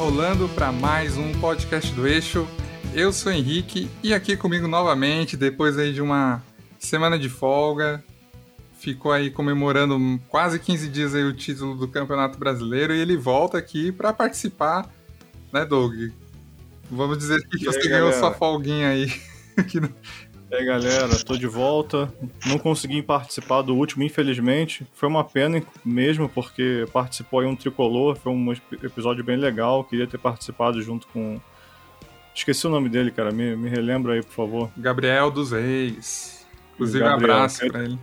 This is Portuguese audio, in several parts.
rolando para mais um podcast do Eixo. Eu sou Henrique e aqui comigo novamente, depois aí de uma semana de folga, ficou aí comemorando quase 15 dias aí o título do Campeonato Brasileiro e ele volta aqui para participar, né, Doug? Vamos dizer que você ganhou sua folguinha aí. E aí galera, tô de volta. Não consegui participar do último, infelizmente. Foi uma pena mesmo, porque participou aí um tricolor, foi um episódio bem legal. Queria ter participado junto com. Esqueci o nome dele, cara. Me, me relembra aí, por favor. Gabriel dos Reis. Inclusive, Gabriel, abraço pra ele.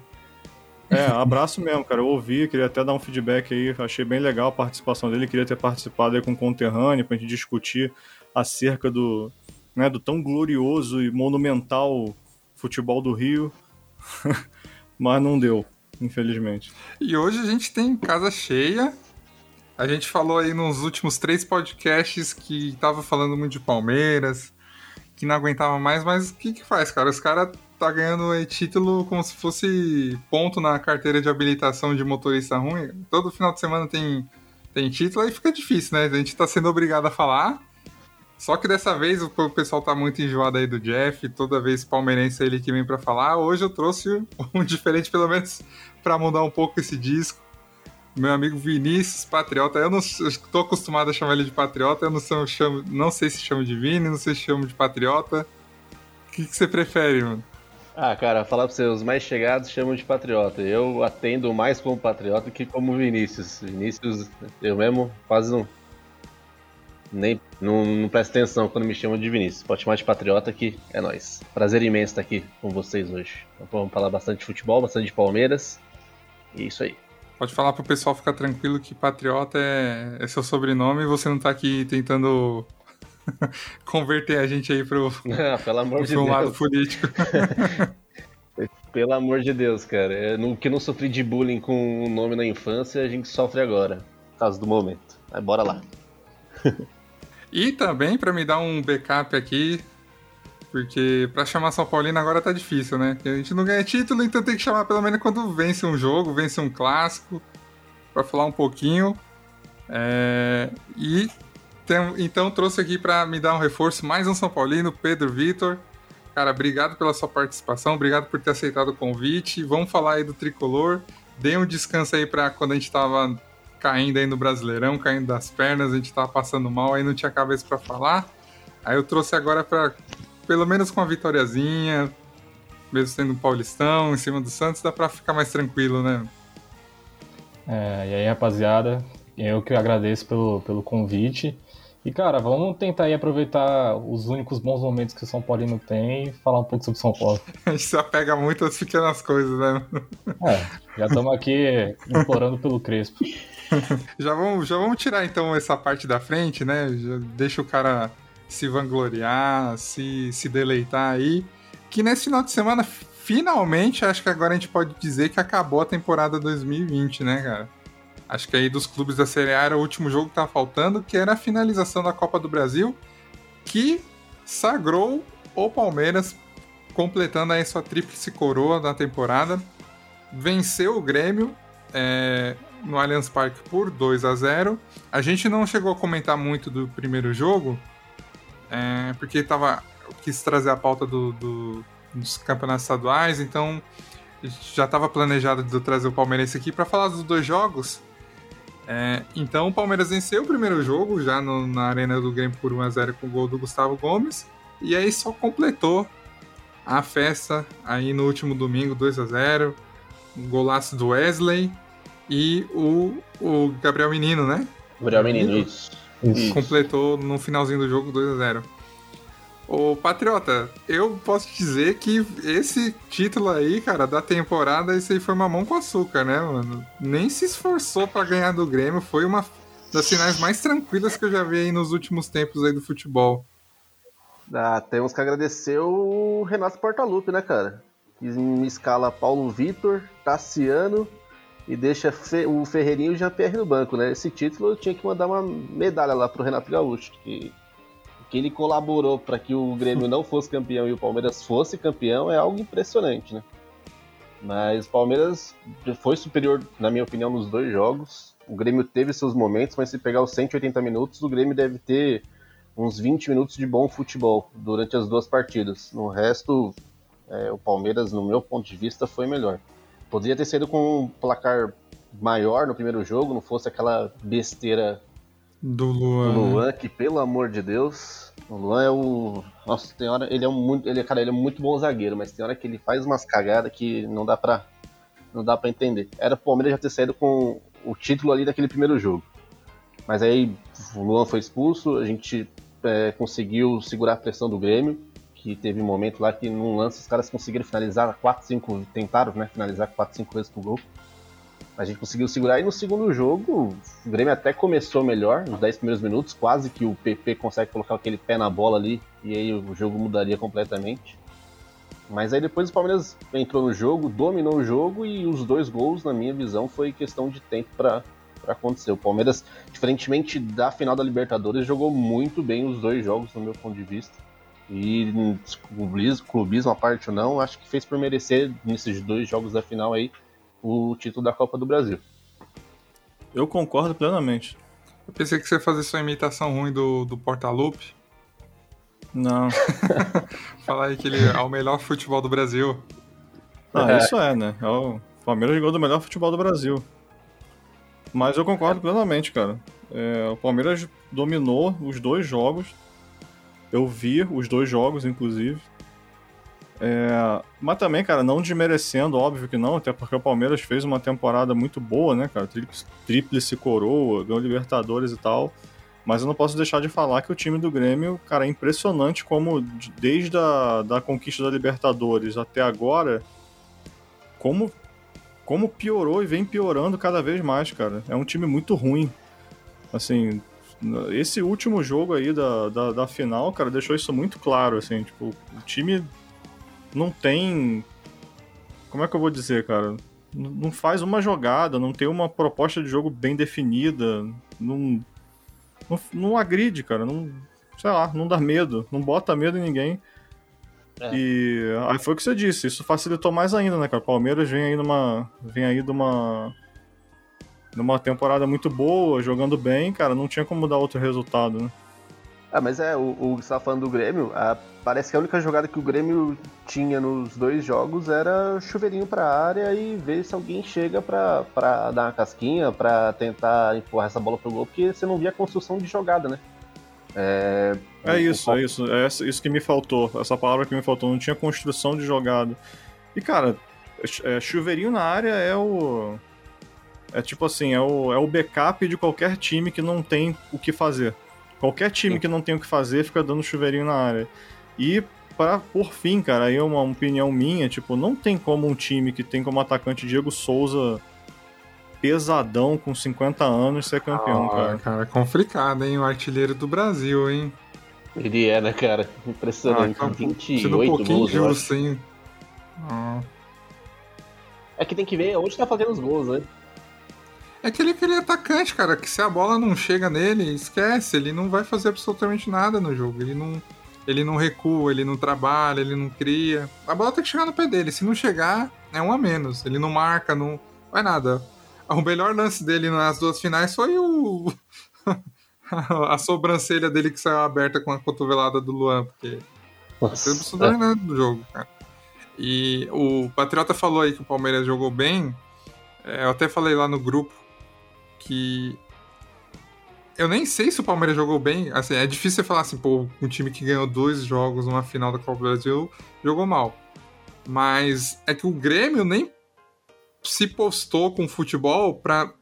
É, abraço mesmo, cara. Eu ouvi, queria até dar um feedback aí. Achei bem legal a participação dele. Queria ter participado aí com o conterrâneo pra gente discutir acerca do, né, do tão glorioso e monumental futebol do Rio, mas não deu, infelizmente. E hoje a gente tem casa cheia. A gente falou aí nos últimos três podcasts que tava falando muito de Palmeiras, que não aguentava mais, mas o que que faz, cara? Os caras tá ganhando aí título como se fosse ponto na carteira de habilitação de motorista ruim. Todo final de semana tem, tem título, aí fica difícil, né? A gente tá sendo obrigado a falar. Só que dessa vez o pessoal tá muito enjoado aí do Jeff, toda vez palmeirense é ele que vem para falar. Hoje eu trouxe um diferente, pelo menos para mudar um pouco esse disco. Meu amigo Vinícius Patriota, eu não estou acostumado a chamar ele de Patriota, eu não sei, eu chamo, não sei se chamo de Vini, não sei se chamo de Patriota. O que, que você prefere, mano? Ah, cara, falar pra você, os mais chegados chamam de patriota. Eu atendo mais como patriota que como Vinícius. Vinícius, eu mesmo quase não, nem não, não presta atenção quando me chamam de Vinícius. Pode chamar de patriota que é nós. Prazer imenso estar aqui com vocês hoje. Então, vamos falar bastante de futebol, bastante de Palmeiras. E é isso aí. Pode falar pro pessoal ficar tranquilo que patriota é, é seu sobrenome e você não tá aqui tentando converter a gente aí pro, não, pelo amor pro de um lado político. pelo amor de Deus, cara. É, no que não sofri de bullying com o nome na infância, a gente sofre agora. Causa do momento. Mas bora lá. E também para me dar um backup aqui, porque para chamar São Paulino agora tá difícil, né? Porque a gente não ganha título, então tem que chamar pelo menos quando vence um jogo, vence um clássico, para falar um pouquinho. É... E tem... então trouxe aqui para me dar um reforço mais um São Paulino, Pedro Vitor. Cara, obrigado pela sua participação, obrigado por ter aceitado o convite. Vamos falar aí do tricolor. Dê um descanso aí para quando a gente tava caindo aí no Brasileirão, caindo das pernas, a gente tava passando mal, aí não tinha cabeça para falar. Aí eu trouxe agora para pelo menos com uma vitóriazinha, mesmo sendo um paulistão em cima do Santos, dá para ficar mais tranquilo, né? É, e aí, rapaziada, eu que agradeço pelo, pelo convite. E, cara, vamos tentar aí aproveitar os únicos bons momentos que o São Paulino tem e falar um pouco sobre São Paulo. A gente se apega muito às pequenas coisas, né? É, já estamos aqui implorando pelo Crespo. já, vamos, já vamos tirar então essa parte da frente, né? Já deixa o cara se vangloriar, se, se deleitar aí. Que nesse final de semana, finalmente, acho que agora a gente pode dizer que acabou a temporada 2020, né, cara? Acho que aí dos clubes da Série A era o último jogo que tava faltando, que era a finalização da Copa do Brasil, que sagrou o Palmeiras, completando aí sua tríplice coroa da temporada. Venceu o Grêmio é, no Allianz Parque por 2 a 0 A gente não chegou a comentar muito do primeiro jogo, é, porque tava, eu quis trazer a pauta do, do, dos campeonatos estaduais, então já estava planejado de trazer o Palmeirense aqui para falar dos dois jogos. É, então o Palmeiras venceu o primeiro jogo já no, na Arena do Grêmio por 1x0 com o gol do Gustavo Gomes. E aí só completou a festa aí no último domingo, 2 a 0 um golaço do Wesley e o, o Gabriel Menino, né? Gabriel Menino, isso. isso. Completou no finalzinho do jogo 2 a 0 Ô, Patriota, eu posso dizer que esse título aí, cara, da temporada, esse aí foi uma mão com açúcar, né, mano? Nem se esforçou para ganhar do Grêmio, foi uma das finais mais tranquilas que eu já vi aí nos últimos tempos aí do futebol. Ah, temos que agradecer o Renato Portaluppi, né, cara? Em escala Paulo Vitor, Tassiano e deixa o Ferreirinho e o Jean-Pierre no banco, né? Esse título eu tinha que mandar uma medalha lá pro Renato Gaúcho, que, que ele colaborou para que o Grêmio não fosse campeão e o Palmeiras fosse campeão é algo impressionante, né? Mas o Palmeiras foi superior, na minha opinião, nos dois jogos. O Grêmio teve seus momentos, mas se pegar os 180 minutos, o Grêmio deve ter uns 20 minutos de bom futebol durante as duas partidas. No resto, é, o Palmeiras, no meu ponto de vista, foi melhor. Poderia ter sido com um placar maior no primeiro jogo, não fosse aquela besteira do Luan. do Luan, que pelo amor de Deus, o Luan é o. Nossa, tem hora. Ele é muito. Ele, cara, ele é muito bom zagueiro, mas tem hora que ele faz umas cagadas que não dá pra. Não dá pra entender. Era o Palmeiras já ter saído com o título ali daquele primeiro jogo. Mas aí o Luan foi expulso, a gente é, conseguiu segurar a pressão do Grêmio, que teve um momento lá que num lance os caras conseguiram finalizar 4, 5, tentaram né, finalizar 4, 5 vezes pro gol. A gente conseguiu segurar e no segundo jogo o Grêmio até começou melhor, nos 10 primeiros minutos, quase que o PP consegue colocar aquele pé na bola ali e aí o jogo mudaria completamente. Mas aí depois o Palmeiras entrou no jogo, dominou o jogo e os dois gols, na minha visão, foi questão de tempo para acontecer. O Palmeiras, diferentemente da final da Libertadores, jogou muito bem os dois jogos, no meu ponto de vista. E clubismo, clubismo à parte ou não, acho que fez por merecer nesses dois jogos da final aí o título da Copa do Brasil. Eu concordo plenamente. Eu pensei que você ia fazer sua imitação ruim do, do Portalupe. Não. Falar aí que ele é o melhor futebol do Brasil. Ah, é. isso é, né? É o Palmeiras jogou do melhor futebol do Brasil. Mas eu concordo plenamente, cara. É, o Palmeiras dominou os dois jogos. Eu vi os dois jogos, inclusive. É, mas também, cara, não desmerecendo, óbvio que não, até porque o Palmeiras fez uma temporada muito boa, né, cara? Tríplice coroa, ganhou Libertadores e tal. Mas eu não posso deixar de falar que o time do Grêmio, cara, é impressionante como desde a da conquista da Libertadores até agora, como, como piorou e vem piorando cada vez mais, cara. É um time muito ruim. Assim, esse último jogo aí da, da, da final, cara, deixou isso muito claro, assim, tipo, o time não tem. Como é que eu vou dizer, cara? Não faz uma jogada, não tem uma proposta de jogo bem definida, não, não, não agride, cara, não, sei lá, não dá medo, não bota medo em ninguém. É. E aí foi o que você disse, isso facilitou mais ainda, né, cara? O Palmeiras vem aí numa. Vem aí de uma. Numa temporada muito boa, jogando bem, cara, não tinha como dar outro resultado, né? Ah, mas é, o, o você falando do Grêmio, a, parece que a única jogada que o Grêmio tinha nos dois jogos era chuveirinho pra área e ver se alguém chega pra, pra dar uma casquinha, pra tentar empurrar essa bola pro gol, porque você não via construção de jogada, né? É, é isso, é isso. É isso que me faltou. Essa palavra que me faltou. Não tinha construção de jogada. E, cara, é, chuveirinho na área é o. É tipo assim, é o, é o backup de qualquer time que não tem o que fazer. Qualquer time Sim. que não tem o que fazer fica dando chuveirinho na área. E para por fim, cara, aí é uma opinião minha, tipo, não tem como um time que tem como atacante Diego Souza pesadão com 50 anos ser campeão, ah, cara. Cara, complicado, hein? O artilheiro do Brasil, hein? Ele é, né, cara? Impressionante. Ah, 28 um pouquinho gols, justo, hein? Ah. É que tem que ver onde tá fazendo os gols, né? É aquele, aquele atacante, cara, que se a bola não chega nele, esquece, ele não vai fazer absolutamente nada no jogo. Ele não, ele não recua, ele não trabalha, ele não cria. A bola tem que chegar no pé dele. Se não chegar, é um a menos. Ele não marca, não vai nada. O melhor lance dele nas duas finais foi o. a sobrancelha dele que saiu aberta com a cotovelada do Luan, porque. Nossa. Não é. nada do jogo, cara. E o Patriota falou aí que o Palmeiras jogou bem. É, eu até falei lá no grupo que eu nem sei se o Palmeiras jogou bem. Assim, é difícil você falar assim, pô, um time que ganhou dois jogos numa final da Copa do Brasil jogou mal. Mas é que o Grêmio nem se postou com futebol para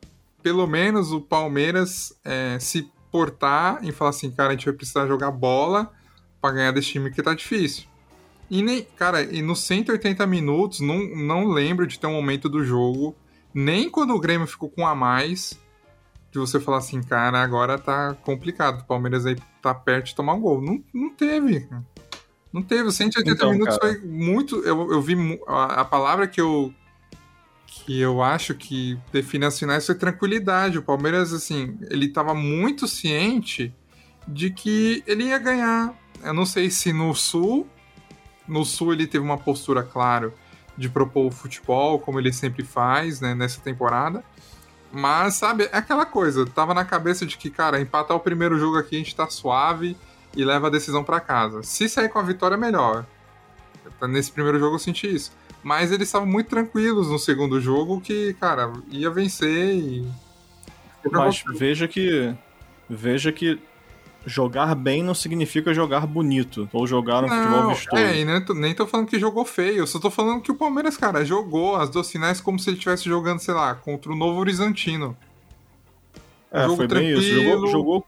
pelo menos o Palmeiras é, se portar e falar assim, cara, a gente vai precisar jogar bola para ganhar desse time que tá difícil. E nem, cara, e nos 180 minutos, não, não lembro de ter um momento do jogo, nem quando o Grêmio ficou com a mais, de você falar assim, cara, agora tá complicado. O Palmeiras aí tá perto de tomar um gol. Não, não teve. Não teve. 180 então, minutos cara. foi muito. Eu, eu vi a, a, palavra que eu. Que eu acho que define as finais foi tranquilidade. O Palmeiras, assim, ele tava muito ciente de que ele ia ganhar. Eu não sei se no Sul. No Sul ele teve uma postura, claro, de propor o futebol, como ele sempre faz, né, nessa temporada Mas, sabe, é aquela coisa, tava na cabeça de que, cara, empatar o primeiro jogo aqui a gente tá suave e leva a decisão para casa. Se sair com a vitória, melhor. Nesse primeiro jogo eu senti isso. Mas eles estavam muito tranquilos no segundo jogo que, cara, ia vencer e. Mas veja que. Veja que jogar bem não significa jogar bonito ou jogar um não, futebol vistoso. É, e nem tô, nem tô falando que jogou feio, eu só tô falando que o Palmeiras, cara, jogou as duas finais como se ele estivesse jogando, sei lá, contra o Novo Horizontino. É, jogo foi tranquilo. bem isso. Jogou, jogou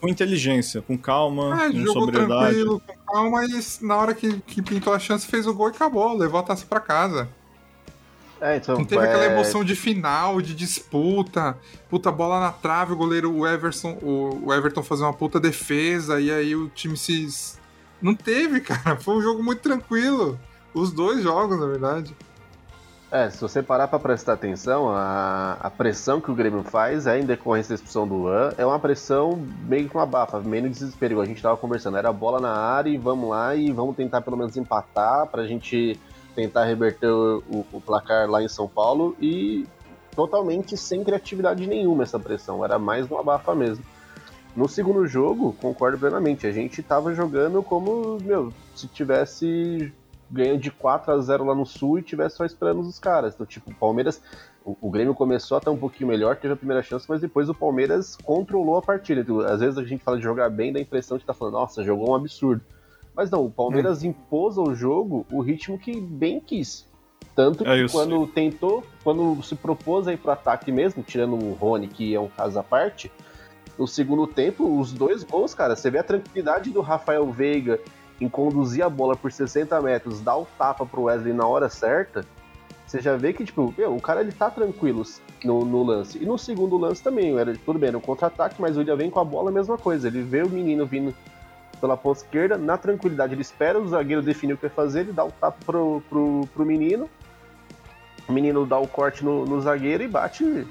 com inteligência, com calma, é, com jogou sobriedade. tranquilo, com calma, e na hora que, que pintou a chance fez o gol e acabou, levou a taça pra casa. É, então, não teve é... aquela emoção de final, de disputa, puta bola na trave, o goleiro o Everton, o, Everton fazer uma puta defesa e aí o time se não teve, cara. Foi um jogo muito tranquilo. Os dois jogos, na verdade. É, se você parar para prestar atenção, a, a pressão que o Grêmio faz é em decorrência da expulsão do Luan, é uma pressão meio que uma bafa, meio no desespero. A gente tava conversando, era bola na área e vamos lá e vamos tentar pelo menos empatar pra gente tentar reverter o, o, placar lá em São Paulo e totalmente sem criatividade nenhuma essa pressão, era mais uma abafa mesmo. No segundo jogo, concordo plenamente, a gente tava jogando como, meu, se tivesse ganho de 4 a 0 lá no Sul e tivesse só esperando os caras. Então, tipo, o Palmeiras, o, o Grêmio começou até um pouquinho melhor, teve a primeira chance, mas depois o Palmeiras controlou a partida. Então, às vezes a gente fala de jogar bem, dá a impressão de tá falando, nossa, jogou um absurdo. Mas não, o Palmeiras hum. impôs ao jogo o ritmo que bem quis. Tanto é que é quando tentou, quando se propôs aí pro ataque mesmo, tirando o Rony, que é um caso à parte, no segundo tempo, os dois gols, cara, você vê a tranquilidade do Rafael Veiga em conduzir a bola por 60 metros, dar o tapa pro Wesley na hora certa, você já vê que, tipo, meu, o cara ele tá tranquilo no, no, lance. E no segundo lance também, era tudo bem, no contra-ataque, mas o William vem com a bola, a mesma coisa. Ele vê o menino vindo pela ponta esquerda, na tranquilidade, ele espera o zagueiro definir o que vai fazer, ele dá o tapa pro, pro, pro menino, o menino dá o corte no, no zagueiro e bate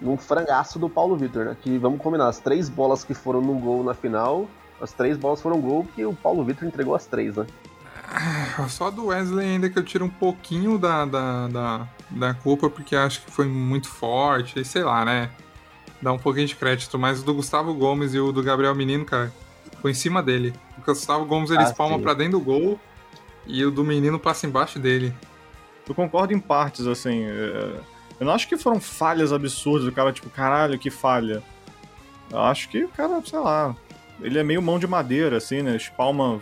num frangaço do Paulo Vitor, né? Que vamos combinar, as três bolas que foram no gol na final, as três bolas foram gol que o Paulo Vitor entregou as três, né? Ah, só do Wesley ainda que eu tiro um pouquinho da, da, da, da culpa, porque acho que foi muito forte, e sei lá, né? Dá um pouquinho de crédito, mas o do Gustavo Gomes e o do Gabriel Menino, cara, foi em cima dele. O Gustavo Gomes ele ah, espalma pra dentro do gol e o do menino passa embaixo dele. Eu concordo em partes, assim. É, eu não acho que foram falhas absurdas. O cara, tipo, caralho, que falha. Eu acho que o cara, sei lá. Ele é meio mão de madeira, assim, né? Espalma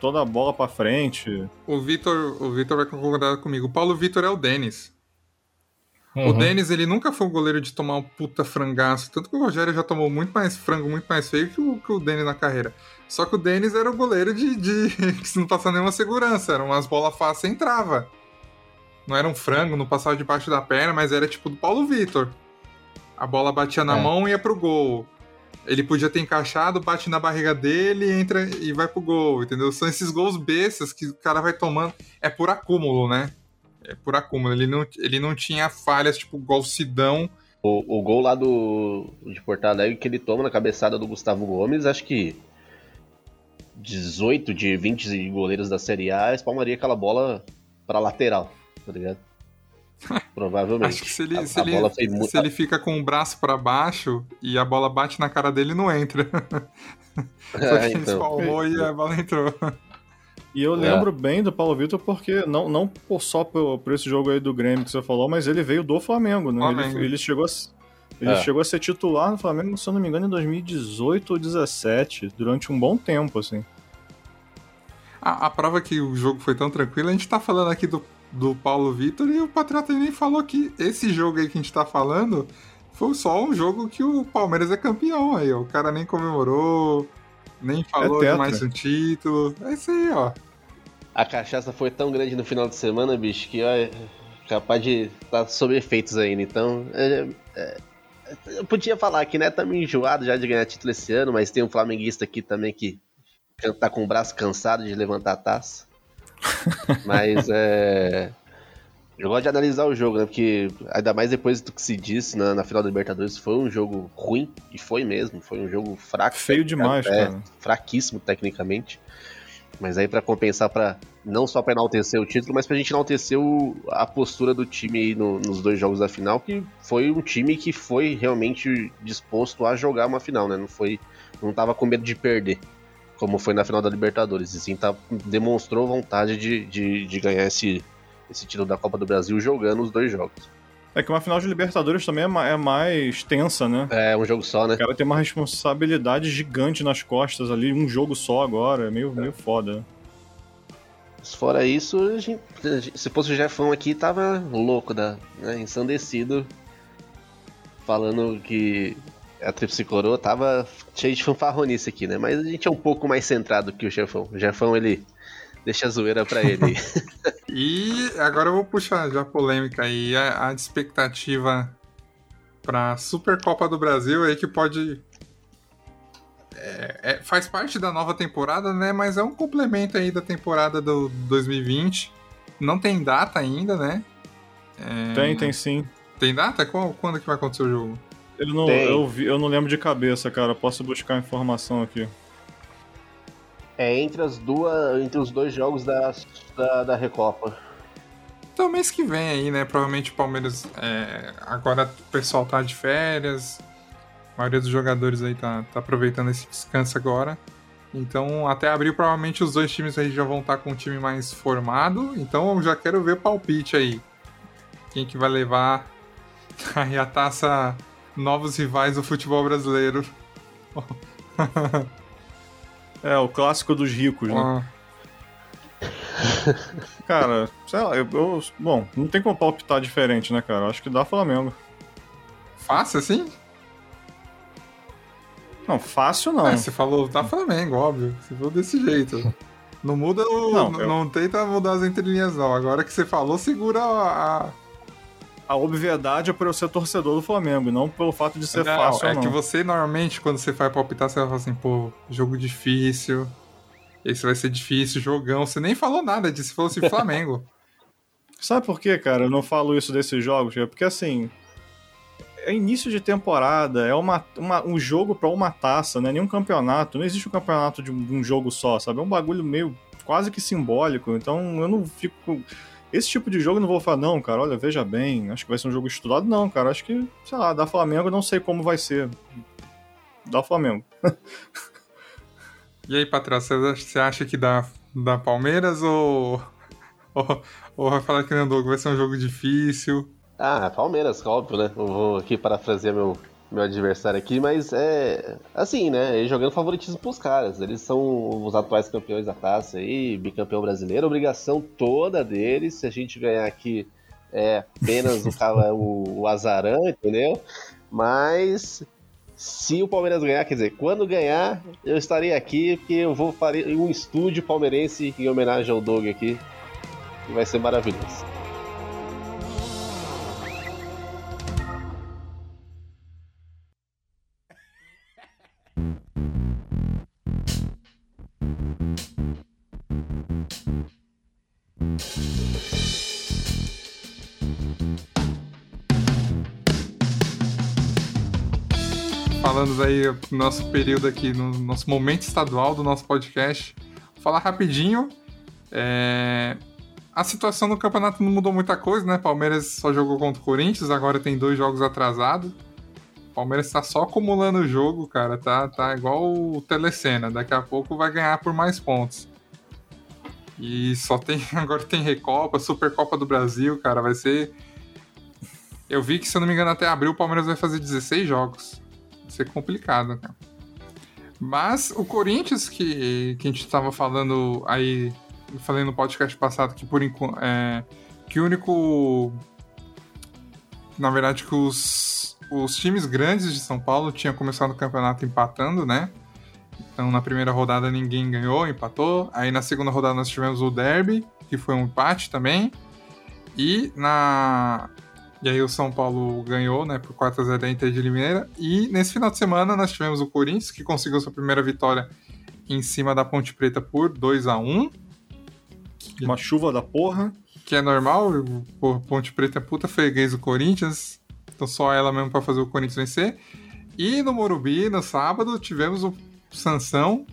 toda a bola pra frente. O Vitor, o Vitor vai concordar comigo. O Paulo Vitor é o Denis. Uhum. O Denis, ele nunca foi um goleiro de tomar um puta frangaço. Tanto que o Rogério já tomou muito mais frango, muito mais feio que o, que o Denis na carreira. Só que o Denis era o goleiro de, de que não passava nenhuma segurança. Eram umas bolas fáceis e entrava. Não era um frango, não passava debaixo da perna, mas era tipo do Paulo Vitor. A bola batia na é. mão e ia pro gol. Ele podia ter encaixado, bate na barriga dele, entra e vai pro gol, entendeu? São esses gols bestas que o cara vai tomando. É por acúmulo, né? É por acúmulo. Ele não, ele não tinha falhas, tipo, igual Sidão. O, o gol lá do de Porto Alegre que ele toma na cabeçada do Gustavo Gomes, acho que 18 de 20 goleiros da Série A espalmaria aquela bola pra lateral, tá ligado? Provavelmente. Acho que se ele, a, se, a ele, se ele fica com o braço para baixo e a bola bate na cara dele, não entra. Só que é, então. ele espalmou e a bola entrou. E eu lembro é. bem do Paulo Vitor porque, não, não só por, por, esse jogo aí do Grêmio que você falou, mas ele veio do Flamengo, né? Flamengo. Ele, ele, chegou a, ele é. chegou a ser titular no Flamengo, se eu não me engano, em 2018 ou 2017, durante um bom tempo, assim. A, a prova que o jogo foi tão tranquilo, a gente tá falando aqui do, do Paulo Vitor e o Patriota nem falou que esse jogo aí que a gente tá falando foi só um jogo que o Palmeiras é campeão aí, ó. O cara nem comemorou, nem falou é de mais um título. É isso aí, ó a cachaça foi tão grande no final de semana, bicho, que é capaz de estar tá sob efeitos ainda. Então, é, é, eu podia falar que, né, tá meio enjoado já de ganhar título esse ano, mas tem um flamenguista aqui também que tá com o braço cansado de levantar a taça. mas é. Eu gosto de analisar o jogo, né? Porque ainda mais depois do que se disse na, na final da Libertadores, foi um jogo ruim, e foi mesmo, foi um jogo fraco. Feio demais, é, cara. Fraquíssimo tecnicamente. Mas aí para compensar para não só para enaltecer o título, mas pra gente enaltecer o, a postura do time aí no, nos dois jogos da final, que foi um time que foi realmente disposto a jogar uma final, né? Não foi não tava com medo de perder, como foi na final da Libertadores. E sim, tá, demonstrou vontade de, de, de ganhar esse, esse título da Copa do Brasil jogando os dois jogos. É que uma final de Libertadores também é, é mais tensa, né? É, um jogo só, né? O cara tem uma responsabilidade gigante nas costas ali, um jogo só agora, é meio, é. meio foda. Fora isso, gente, se fosse o Jefão aqui, tava louco, da, né, ensandecido, falando que a Tríplice Coroa tava cheio de fanfarronice aqui, né? Mas a gente é um pouco mais centrado que o Jefão. O Jefão, ele deixa a zoeira pra ele. e agora eu vou puxar já a polêmica aí, a, a expectativa pra Supercopa do Brasil aí que pode. É, é, faz parte da nova temporada, né? Mas é um complemento aí da temporada do 2020. Não tem data ainda, né? É... Tem, tem sim. Tem data? Qual, quando que vai acontecer o jogo? Eu não, eu, vi, eu não lembro de cabeça, cara. Posso buscar informação aqui. É entre as duas. Entre os dois jogos da, da, da Recopa. Então mês que vem aí, né? Provavelmente o Palmeiras. É, agora o pessoal tá de férias. A maioria dos jogadores aí tá, tá aproveitando esse descanso agora. Então, até abril, provavelmente os dois times aí já vão estar tá com um time mais formado. Então, eu já quero ver palpite aí. Quem que vai levar aí a taça novos rivais do futebol brasileiro. é, o clássico dos ricos, né? Ah. cara, sei lá, eu, eu, Bom, não tem como palpitar diferente, né, cara? Acho que dá Flamengo. Fácil assim? Não, fácil não. É, você falou dá Flamengo, óbvio. Você falou desse jeito. Não muda o. Não, eu... não tenta mudar as entrelinhas, não. Agora que você falou, segura a, a obviedade é por eu ser torcedor do Flamengo, não pelo fato de ser não, fácil. É não. que você normalmente, quando você vai palpitar, você vai falar assim, pô, jogo difícil. Esse vai ser difícil, jogão. Você nem falou nada disso, você falou assim, Flamengo. Sabe por quê, cara? Eu não falo isso desses jogos, porque assim. É início de temporada, é uma, uma um jogo para uma taça, não é nenhum campeonato. Não existe um campeonato de um, de um jogo só, sabe? É um bagulho meio quase que simbólico. Então eu não fico esse tipo de jogo eu não vou falar, não, cara, olha, veja bem, acho que vai ser um jogo estudado. Não, cara, acho que, sei lá, da Flamengo eu não sei como vai ser. Dá Flamengo. e aí, Patrícia, você acha que dá, dá Palmeiras ou, ou, ou vai falar que não, Doug, vai ser um jogo difícil? Ah, Palmeiras, óbvio, né? Eu vou aqui parafrasear meu, meu adversário aqui, mas é assim, né? Ele jogando favoritismo pros caras. Eles são os atuais campeões da taça aí, bicampeão brasileiro. Obrigação toda deles, se a gente ganhar aqui, é apenas o, o, o azarão, entendeu? Mas se o Palmeiras ganhar, quer dizer, quando ganhar, eu estarei aqui, porque eu vou fazer um estúdio palmeirense em homenagem ao Doug aqui. Que vai ser maravilhoso. Falando aí no nosso período aqui, no nosso momento estadual do nosso podcast. Vou falar rapidinho. É... A situação no campeonato não mudou muita coisa, né? Palmeiras só jogou contra o Corinthians, agora tem dois jogos atrasados. Palmeiras tá só acumulando o jogo, cara. Tá, tá igual o Telecena. Daqui a pouco vai ganhar por mais pontos. E só tem. Agora tem Recopa, Supercopa do Brasil, cara. Vai ser. Eu vi que, se eu não me engano, até abril o Palmeiras vai fazer 16 jogos ser complicado, cara. Mas o Corinthians, que, que a gente estava falando aí, falei no podcast passado que por enquanto. É, que o único. Na verdade, que os, os times grandes de São Paulo tinham começado o campeonato empatando, né? Então na primeira rodada ninguém ganhou, empatou. Aí na segunda rodada nós tivemos o Derby, que foi um empate também. E na, e aí o São Paulo ganhou, né, por 4 x 0 da Inter de Limeira. E nesse final de semana nós tivemos o Corinthians, que conseguiu sua primeira vitória em cima da Ponte Preta por 2 x 1 Uma chuva da porra. Que é normal, Ponte Preta é puta freguês do Corinthians. Então só ela mesmo para fazer o Corinthians vencer. E no Morumbi, no sábado, tivemos o Sansão,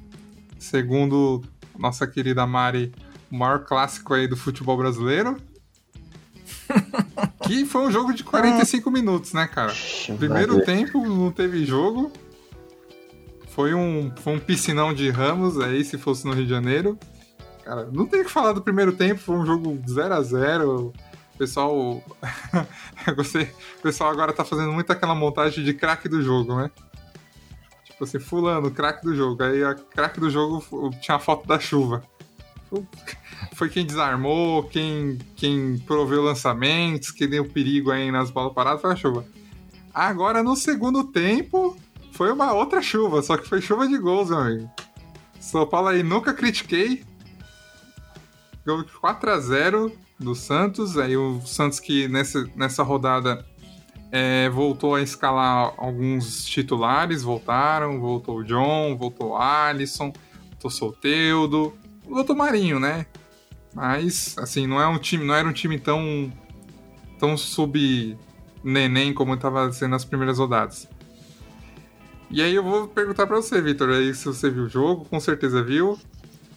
segundo nossa querida Mari, o maior clássico aí do futebol brasileiro. que foi um jogo de 45 minutos, né, cara? Primeiro tempo não teve jogo. Foi um, foi um piscinão de Ramos aí, se fosse no Rio de Janeiro. Cara, não tem o que falar do primeiro tempo, foi um jogo 0 a 0 O pessoal. gostei. O pessoal agora tá fazendo muito aquela montagem de craque do jogo, né? Tipo assim, fulano, craque do jogo. Aí a craque do jogo tinha a foto da chuva. Foi quem desarmou, quem, quem proveu lançamentos, que deu perigo aí nas bolas paradas, foi a chuva. Agora, no segundo tempo, foi uma outra chuva, só que foi chuva de gols, meu amigo. São Paulo aí nunca critiquei. Gol 4x0 do Santos. Aí o Santos que nessa, nessa rodada é, voltou a escalar alguns titulares, voltaram, voltou o John, voltou o Alisson, voltou o Solteudo, voltou o Marinho, né? Mas, assim, não, é um time, não era um time tão, tão sub-neném como estava sendo nas primeiras rodadas. E aí eu vou perguntar para você, Vitor, aí se você viu o jogo, com certeza viu.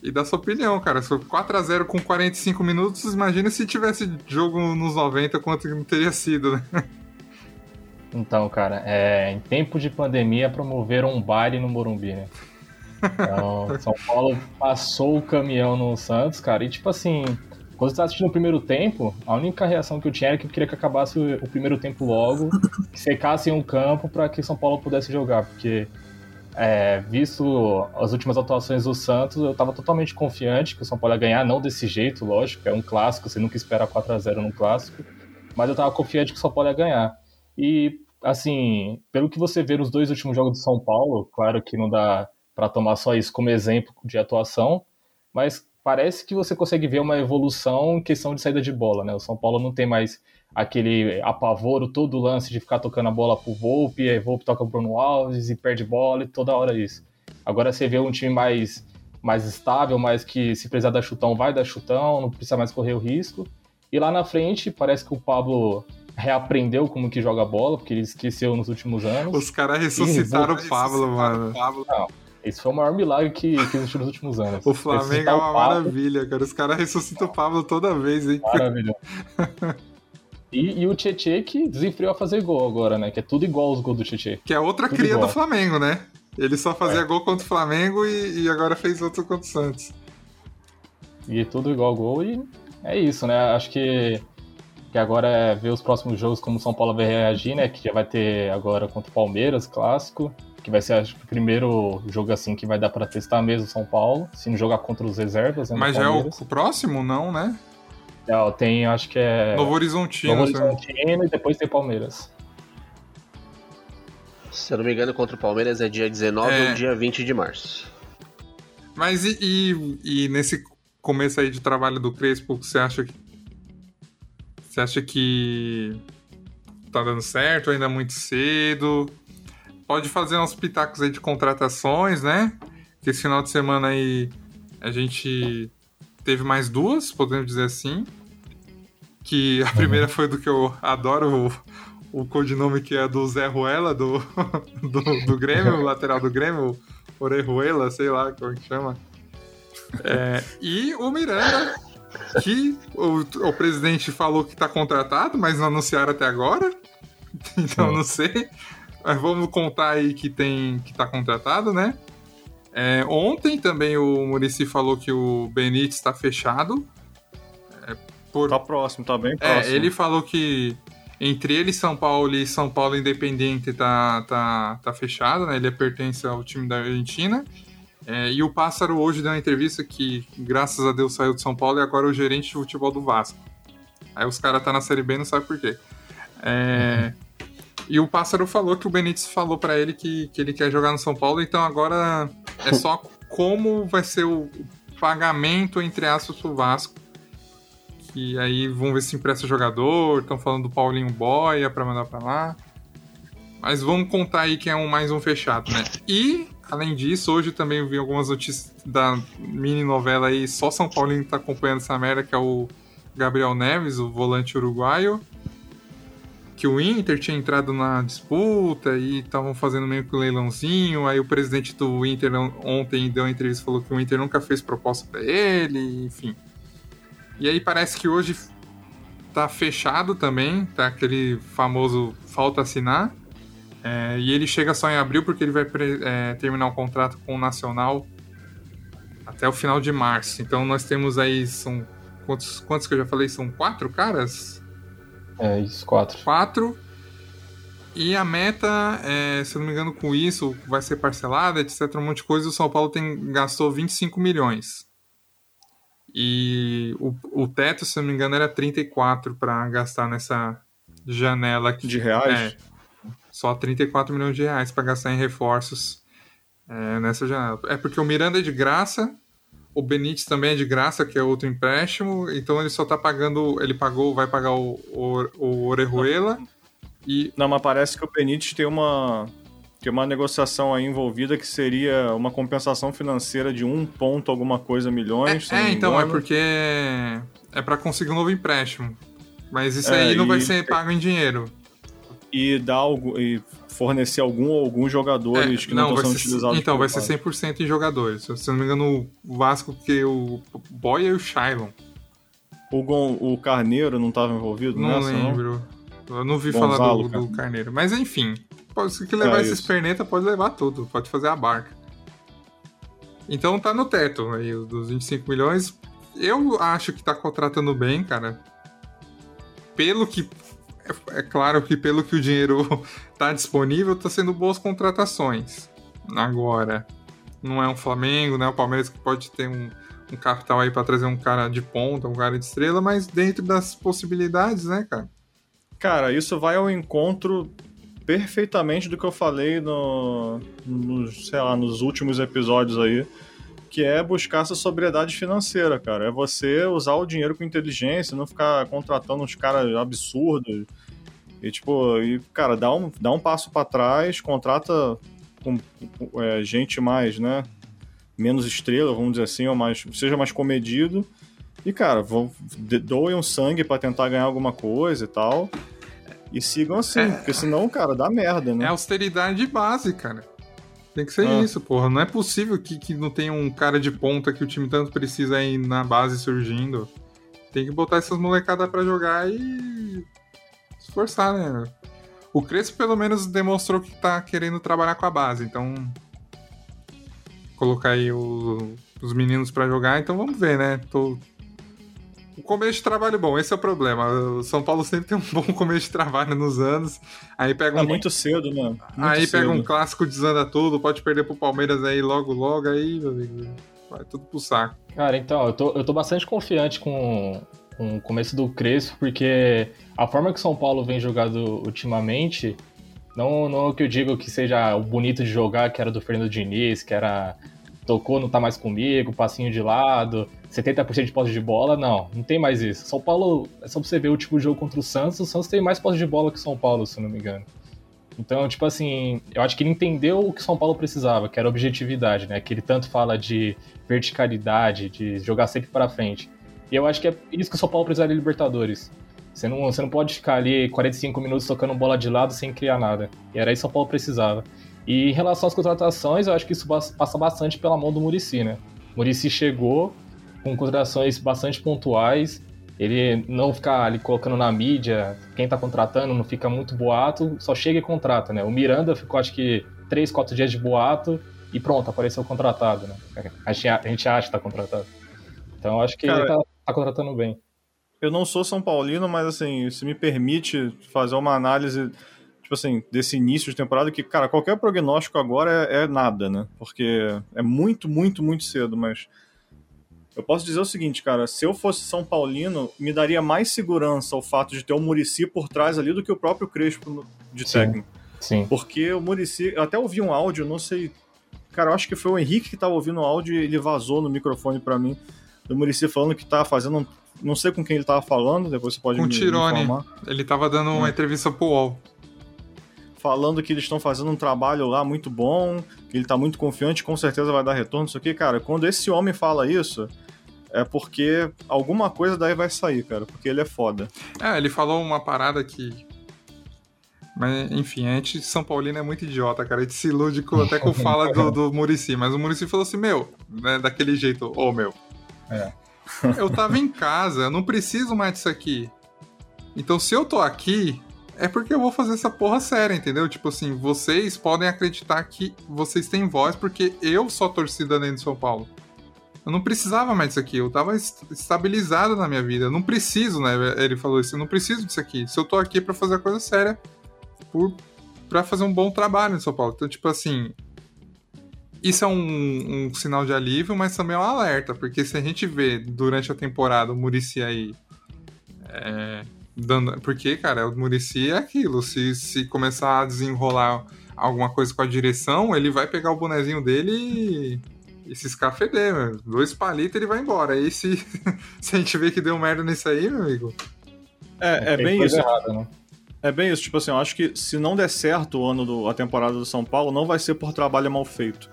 E dá sua opinião, cara. Se foi 4x0 com 45 minutos, imagina se tivesse jogo nos 90, quanto não teria sido, né? Então, cara, é, em tempo de pandemia promoveram um baile no Morumbi, né? Então, São Paulo passou o caminhão no Santos, cara, e tipo assim, quando você tá assistindo o primeiro tempo, a única reação que eu tinha era que eu queria que acabasse o, primeiro tempo logo, que secasse um campo para que São Paulo pudesse jogar, porque é, visto as últimas atuações do Santos, eu tava totalmente confiante que o São Paulo ia ganhar, não desse jeito, lógico, é um clássico, você nunca espera 4 a 0 no clássico, mas eu tava confiante que o São Paulo ia ganhar. E, assim, pelo que você vê nos dois últimos jogos do São Paulo, claro que não dá para tomar só isso como exemplo de atuação, mas parece que você consegue ver uma evolução em questão de saída de bola, né? O São Paulo não tem mais aquele apavoro, todo lance de ficar tocando a bola pro Volpe, aí Volpe toca pro Bruno Alves e perde bola e toda hora isso. Agora você vê um time mais, mais estável, mais que se precisar dar chutão, vai dar chutão, não precisa mais correr o risco. E lá na frente, parece que o Pablo reaprendeu como que joga bola, porque ele esqueceu nos últimos anos. Os caras ressuscitaram o Pablo, mano. Pablo. Não, esse foi o maior milagre que, que existiu nos últimos anos. O Flamengo é uma maravilha, cara. Os caras ressuscitam o Pablo toda vez, hein? Maravilha. E, e, o Tietê que desenfreou a fazer gol agora, né? Que é tudo igual os gols do Tietê. Que é outra tudo cria igual. do Flamengo, né? Ele só fazia é. gol contra o Flamengo e, e, agora fez outro contra o Santos. E tudo igual gol e é isso, né? Acho que, que agora é ver os próximos jogos como o São Paulo vai reagir, né? Que já vai ter agora contra o Palmeiras, clássico. Que vai ser acho, o primeiro jogo assim que vai dar para testar mesmo o São Paulo, se não jogar contra os reservas. Né, Mas já é o, o próximo, não, né? Não, tem, acho que é. Novo Horizontino. Novo Horizontino e depois tem Palmeiras. Se eu não me engano, contra o Palmeiras é dia 19 é... ou dia 20 de março. Mas e, e, e, nesse começo aí de trabalho do Crespo, você acha que. Você acha que tá dando certo, ainda é muito cedo? Pode fazer uns pitacos aí de contratações, né? Que esse final de semana aí a gente teve mais duas, podemos dizer assim. Que a primeira foi do que eu adoro, o, o codinome que é do Zé Ruela, do, do, do Grêmio, o lateral do Grêmio, Orejuela, sei lá como que chama. É, e o Miranda, que o, o presidente falou que está contratado, mas não anunciaram até agora. Então não sei. Mas vamos contar aí que tem que tá contratado, né? É, ontem também o Murici falou que o Benítez está fechado. É, por... Tá próximo, tá bem é, próximo. É, ele falou que entre ele São Paulo e São Paulo Independente tá, tá, tá fechado, né? Ele pertence ao time da Argentina. É, e o Pássaro hoje deu uma entrevista que, graças a Deus, saiu de São Paulo e agora é o gerente de futebol do Vasco. Aí os caras tá na Série B e não sabe por quê. É, uhum. E o Pássaro falou que o Benítez falou para ele que, que ele quer jogar no São Paulo, então agora é só como vai ser o pagamento, entre aspas, pro Vasco. Que aí vão ver se empresta jogador, estão falando do Paulinho Boia para mandar para lá. Mas vamos contar aí que é um, mais um fechado, né? E, além disso, hoje também vi algumas notícias da mini novela aí, só São Paulino tá acompanhando essa merda, que é o Gabriel Neves, o volante uruguaio que o Inter tinha entrado na disputa e estavam fazendo meio que um leilãozinho. Aí o presidente do Inter ontem deu uma entrevista falou que o Inter nunca fez proposta para ele, enfim. E aí parece que hoje tá fechado também, tá aquele famoso falta assinar. É, e ele chega só em abril porque ele vai é, terminar o contrato com o Nacional até o final de março. Então nós temos aí, são quantos, quantos que eu já falei? São quatro caras? É, isso, quatro. Quatro. E a meta, é, se eu não me engano, com isso, vai ser parcelada, etc. Um monte de coisa. O São Paulo tem, gastou 25 milhões. E o, o teto, se eu não me engano, era 34 para gastar nessa janela aqui. De reais? É, só 34 milhões de reais para gastar em reforços é, nessa janela. É porque o Miranda é de graça, o Benítez também é de graça, que é outro empréstimo, então ele só tá pagando, ele pagou, vai pagar o, o, o Orejuela e... Não, mas parece que o Benítez tem uma, tem uma negociação aí envolvida que seria uma compensação financeira de um ponto alguma coisa milhões. É, é então, é engano. é porque é para conseguir um novo empréstimo. Mas isso é, aí não vai ser pago em dinheiro. E dar algo. E fornecer algum ou alguns jogadores é, que não, não sendo ser, utilizados. Então, vai ser 100% em jogadores. Se não me engano, o Vasco que o Boya e o Shailon. O, Gon, o Carneiro não estava envolvido não nessa, lembro. Não? Eu não vi Gonzalo, falar do, do, Carneiro. Mas enfim, se levar é esses perneta, pode levar tudo. Pode fazer a barca. Então tá no teto aí, dos 25 milhões. Eu acho que tá contratando bem, cara. Pelo que é, claro que pelo que o dinheiro tá disponível, tá sendo boas contratações. Agora, não é um Flamengo, né? O Palmeiras que pode ter um, um capital aí para trazer um cara de ponta, um cara de estrela, mas dentro das possibilidades, né, cara? Cara, isso vai ao encontro perfeitamente do que eu falei no, no, sei lá, nos últimos episódios aí, que é buscar essa sobriedade financeira, cara. É você usar o dinheiro com inteligência, não ficar contratando uns caras absurdos. E, tipo, e, cara, dá um, dá um passo para trás, contrata com, com é, gente mais, né? Menos estrela, vamos dizer assim, ou mais, seja mais comedido. E, cara, vão, doem um sangue para tentar ganhar alguma coisa e tal. E sigam assim, é, porque senão, cara, dá merda, né? É austeridade de base, cara. Tem que ser ah. isso, porra. Não é possível que, que não tenha um cara de ponta que o time tanto precisa aí na base surgindo. Tem que botar essas molecadas para jogar e esforçar, né? O Crespo pelo menos demonstrou que tá querendo trabalhar com a base, então colocar aí o, os meninos para jogar, então vamos ver, né? Tô, o começo de trabalho bom, esse é o problema. O São Paulo sempre tem um bom começo de trabalho nos anos. Aí pega um. É muito cedo, né? Muito aí cedo. pega um clássico, desanda tudo, pode perder pro Palmeiras aí logo, logo, aí, vai tudo pro saco. Cara, então, eu tô, eu tô bastante confiante com, com o começo do Crespo, porque a forma que o São Paulo vem jogando ultimamente. Não, não é o que eu digo que seja o bonito de jogar, que era do Fernando Diniz, que era tocou, não tá mais comigo, passinho de lado, 70% de posse de bola, não, não tem mais isso. São Paulo, é só você ver o último jogo contra o Santos, o Santos tem mais posse de bola que o São Paulo, se não me engano. Então, tipo assim, eu acho que ele entendeu o que São Paulo precisava, que era objetividade, né? Que ele tanto fala de verticalidade, de jogar sempre para frente. E eu acho que é isso que o São Paulo precisa de Libertadores. Você não, você não pode ficar ali 45 minutos tocando bola de lado sem criar nada. E era isso que o São Paulo precisava. E em relação às contratações, eu acho que isso passa bastante pela mão do Murici, né? Murici chegou, com contratações bastante pontuais. Ele não fica ali colocando na mídia, quem tá contratando não fica muito boato, só chega e contrata, né? O Miranda ficou acho que três, quatro dias de boato e pronto, apareceu contratado, né? A gente, a gente acha que tá contratado. Então acho que Cara, ele tá, tá contratando bem. Eu não sou São Paulino, mas assim, se me permite fazer uma análise tipo assim, desse início de temporada, que, cara, qualquer prognóstico agora é, é, nada, né? Porque é muito, muito, muito cedo, mas eu posso dizer o seguinte, cara, se eu fosse São Paulino, me daria mais segurança o fato de ter o Murici por trás ali do que o próprio Crespo de sim, técnico. Sim. Porque o Murici, eu até ouvi um áudio, não sei, cara, eu acho que foi o Henrique que tava ouvindo o áudio e ele vazou no microfone para mim, do Murici falando que tá fazendo, não sei com quem ele tava falando, depois você pode com me, Tirone. me Ele tava dando uma hum. entrevista pro UOL falando que eles estão fazendo um trabalho lá muito bom, que ele tá muito confiante, com certeza vai dar retorno, isso aqui, cara. Quando esse homem fala isso, é porque alguma coisa daí vai sair, cara, porque ele é foda. É, ele falou uma parada que Mas, enfim, a gente, São Paulino é muito idiota, cara. A gente se ilude com, até com fala do, do Murici. Mas o Murici falou assim, meu, né, daquele jeito, ô, oh, meu. É. eu tava em casa, eu não preciso mais disso aqui. Então, se eu tô aqui, é porque eu vou fazer essa porra séria, entendeu? Tipo assim, vocês podem acreditar que vocês têm voz porque eu sou a torcida dentro de São Paulo. Eu não precisava mais disso aqui, eu tava estabilizado na minha vida. Eu não preciso, né? Ele falou isso, eu não preciso disso aqui. Se eu tô aqui para fazer a coisa séria, por para fazer um bom trabalho em São Paulo. Então, tipo assim, isso é um, um, sinal de alívio, mas também é um alerta, porque se a gente vê durante a temporada o Murici aí é, dando. Porque, cara, o Murici é aquilo. Se, se começar a desenrolar alguma coisa com a direção, ele vai pegar o bonezinho dele e, e se escafeder, meu. Dois palitos ele vai embora. Aí se, se a gente vê que deu merda nisso aí, meu amigo. É, é bem isso. Errada, né? É bem isso, tipo assim, eu acho que se não der certo o ano do, a temporada do São Paulo, não vai ser por trabalho mal feito.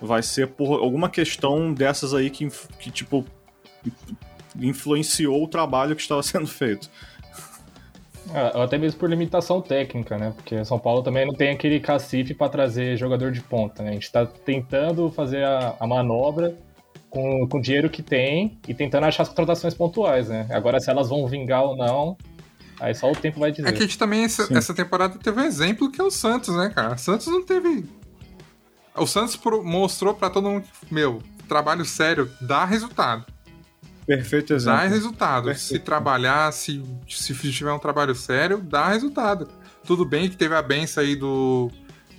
Vai ser por alguma questão dessas aí que, que tipo, influenciou o trabalho que estava sendo feito. É, até mesmo por limitação técnica, né? Porque São Paulo também não tem aquele cacife para trazer jogador de ponta, né? A gente está tentando fazer a, a manobra com, com o dinheiro que tem e tentando achar as contratações pontuais, né? Agora, se elas vão vingar ou não, Aí só o tempo vai dizer. É que a gente também, essa, essa temporada, teve um exemplo que é o Santos, né, cara? O Santos não teve. O Santos mostrou para todo mundo que, meu, trabalho sério dá resultado. Perfeito exemplo. Dá resultado. Perfeito. Se trabalhar, se, se tiver um trabalho sério, dá resultado. Tudo bem que teve a benção aí do,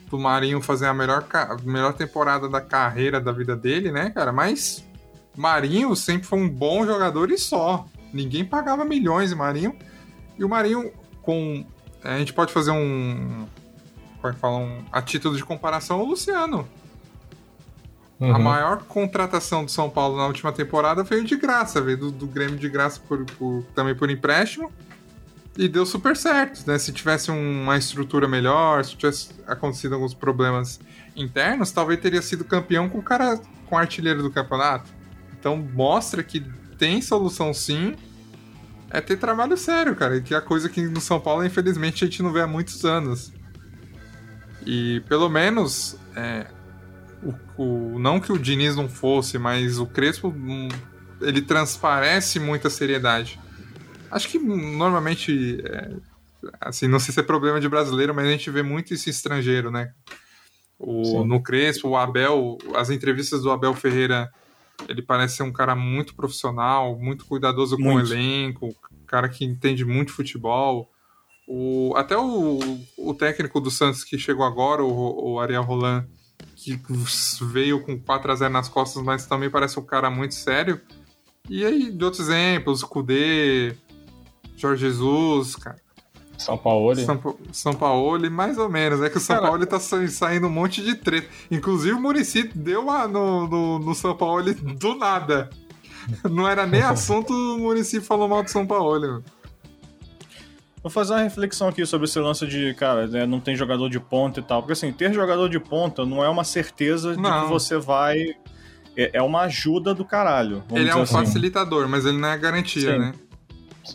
do Marinho fazer a melhor, a melhor temporada da carreira da vida dele, né, cara? Mas Marinho sempre foi um bom jogador e só. Ninguém pagava milhões em Marinho. E o Marinho, com. A gente pode fazer um. Como é que fala? Um, a título de comparação, o Luciano. Uhum. A maior contratação do São Paulo na última temporada veio de graça, veio do, do Grêmio de graça por, por, também por empréstimo. E deu super certo, né? Se tivesse uma estrutura melhor, se tivesse acontecido alguns problemas internos, talvez teria sido campeão com o cara com artilheiro do campeonato. Então mostra que tem solução sim é ter trabalho sério, cara. Que é a coisa que no São Paulo, infelizmente, a gente não vê há muitos anos. E pelo menos, é, o, o, não que o Diniz não fosse, mas o Crespo, hum, ele transparece muita seriedade. Acho que normalmente, é, assim, não sei se é problema de brasileiro, mas a gente vê muito esse estrangeiro, né? O, no Crespo, o Abel, as entrevistas do Abel Ferreira ele parece ser um cara muito profissional, muito cuidadoso muito. com o elenco, cara que entende muito futebol. O, até o, o técnico do Santos que chegou agora, o, o Ariel Roland, que veio com 4 a 0 nas costas, mas também parece um cara muito sério. E aí, de outros exemplos, Kudê, Jorge Jesus, cara. São Paulo. São, São Paulo, mais ou menos. É que o São Paulo tá saindo um monte de treta. Inclusive o Murici deu uma no, no, no São Paulo do nada. Não era nem assunto, o Murici falou mal do São Paulo. Vou fazer uma reflexão aqui sobre esse lance de, cara, né, não tem jogador de ponta e tal. Porque assim, ter jogador de ponta não é uma certeza não. de que você vai. É, é uma ajuda do caralho. Ele é um assim. facilitador, mas ele não é garantia, Sim. né?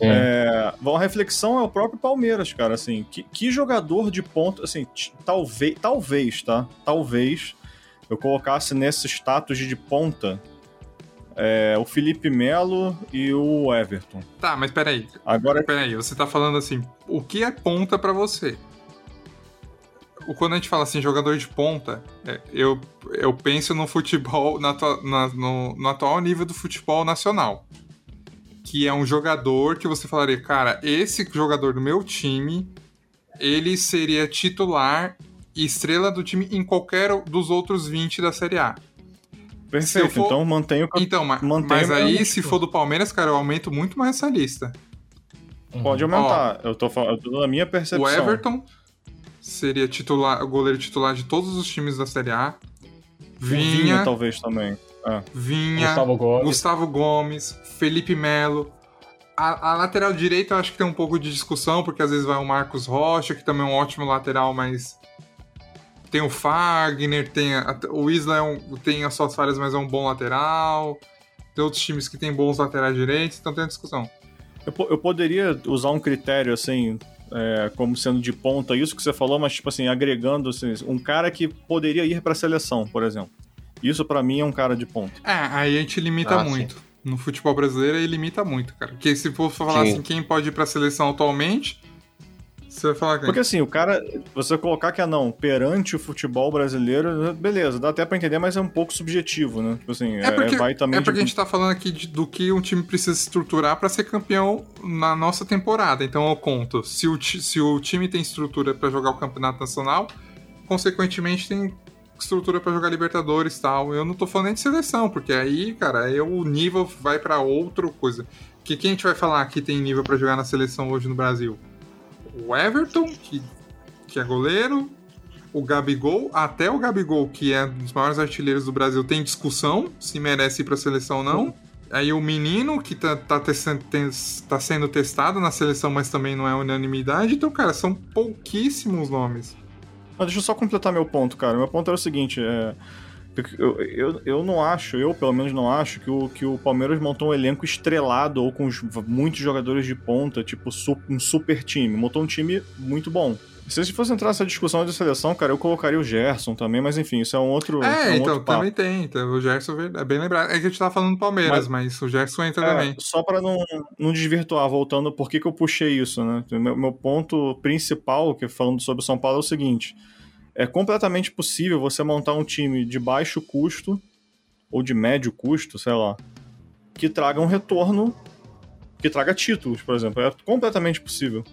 É, uma reflexão é o próprio Palmeiras, cara, assim, que, que jogador de ponta, assim, talvez, talvez, tá? Talvez eu colocasse nesse status de ponta é, o Felipe Melo e o Everton. Tá, mas peraí. Agora... Peraí, você tá falando assim, o que é ponta para você? Quando a gente fala assim, jogador de ponta, é, eu, eu penso no futebol, na, na, no, no atual nível do futebol nacional que é um jogador que você falaria, cara, esse jogador do meu time, ele seria titular e estrela do time em qualquer dos outros 20 da Série A. Perfeito, for... então mantenho o Então, mas, mas aí, se for do Palmeiras, cara, eu aumento muito mais essa lista. Pode aumentar, Ó, eu, tô falando, eu tô dando a minha percepção. O Everton seria titular, o goleiro titular de todos os times da Série A. Vinha, Vinha talvez também. Ah. Vinha, Gustavo Gomes. Gustavo Gomes, Felipe Melo. A, a, lateral direita eu acho que tem um pouco de discussão, porque às vezes vai o Marcos Rocha, que também é um ótimo lateral, mas tem o Fagner, tem a, o Isla é um, tem as suas falhas, mas é um bom lateral. Tem outros times que tem bons laterais direitos, então tem a discussão. Eu, eu poderia usar um critério assim, é, como sendo de ponta isso que você falou, mas tipo assim, agregando assim, um cara que poderia ir para a seleção, por exemplo. Isso para mim é um cara de ponta. É, aí a gente limita ah, muito. Sim. No futebol brasileiro aí limita muito, cara. Porque se for falar sim. assim, quem pode ir para a seleção atualmente, você vai falar quem? Porque assim, o cara, você colocar que é não, perante o futebol brasileiro, beleza, dá até pra entender, mas é um pouco subjetivo, né? Tipo assim, é, porque, é, vai também. É porque de... a gente tá falando aqui de, do que um time precisa estruturar para ser campeão na nossa temporada. Então eu conto. Se o, se o time tem estrutura para jogar o campeonato nacional, consequentemente tem estrutura para jogar Libertadores e tal. Eu não tô falando nem de seleção, porque aí, cara, aí o nível vai para outra coisa. Que quem a gente vai falar que tem nível para jogar na seleção hoje no Brasil? O Everton, que, que é goleiro, o Gabigol, até o Gabigol, que é um dos maiores artilheiros do Brasil, tem discussão se merece ir para a seleção ou não. Aí o menino, que tá, tá, tá, sendo testado na seleção, mas também não é unanimidade. Então, cara, são pouquíssimos nomes. Mas deixa eu só completar meu ponto, cara. Meu ponto era o seguinte: é... Eu, eu, eu não acho, eu pelo menos não acho, que o, que o Palmeiras montou um elenco estrelado ou com muitos jogadores de ponta, tipo um super time. Montou um time muito bom. Se a gente fosse entrar nessa discussão de seleção, cara, eu colocaria o Gerson também, mas enfim, isso é um outro. É, é um então, outro também tem. Então, o Gerson é bem lembrado. É que a gente tava falando do Palmeiras, mas, mas o Gerson entra é, também. Só para não, não desvirtuar, voltando, por que, que eu puxei isso, né? Meu, meu ponto principal, que falando sobre o São Paulo, é o seguinte: é completamente possível você montar um time de baixo custo ou de médio custo, sei lá, que traga um retorno, que traga títulos, por exemplo. É completamente possível.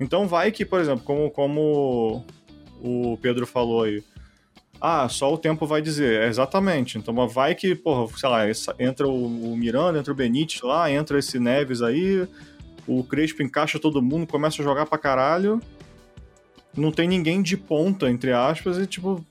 Então vai que, por exemplo, como, como o Pedro falou aí, ah, só o tempo vai dizer. É exatamente. Então vai que, porra, sei lá, entra o, Miranda, entra o Benítez lá, entra esse Neves aí, o Crespo encaixa todo mundo, começa a jogar pra caralho não tem ninguém de ponta, entre aspas, e tipo.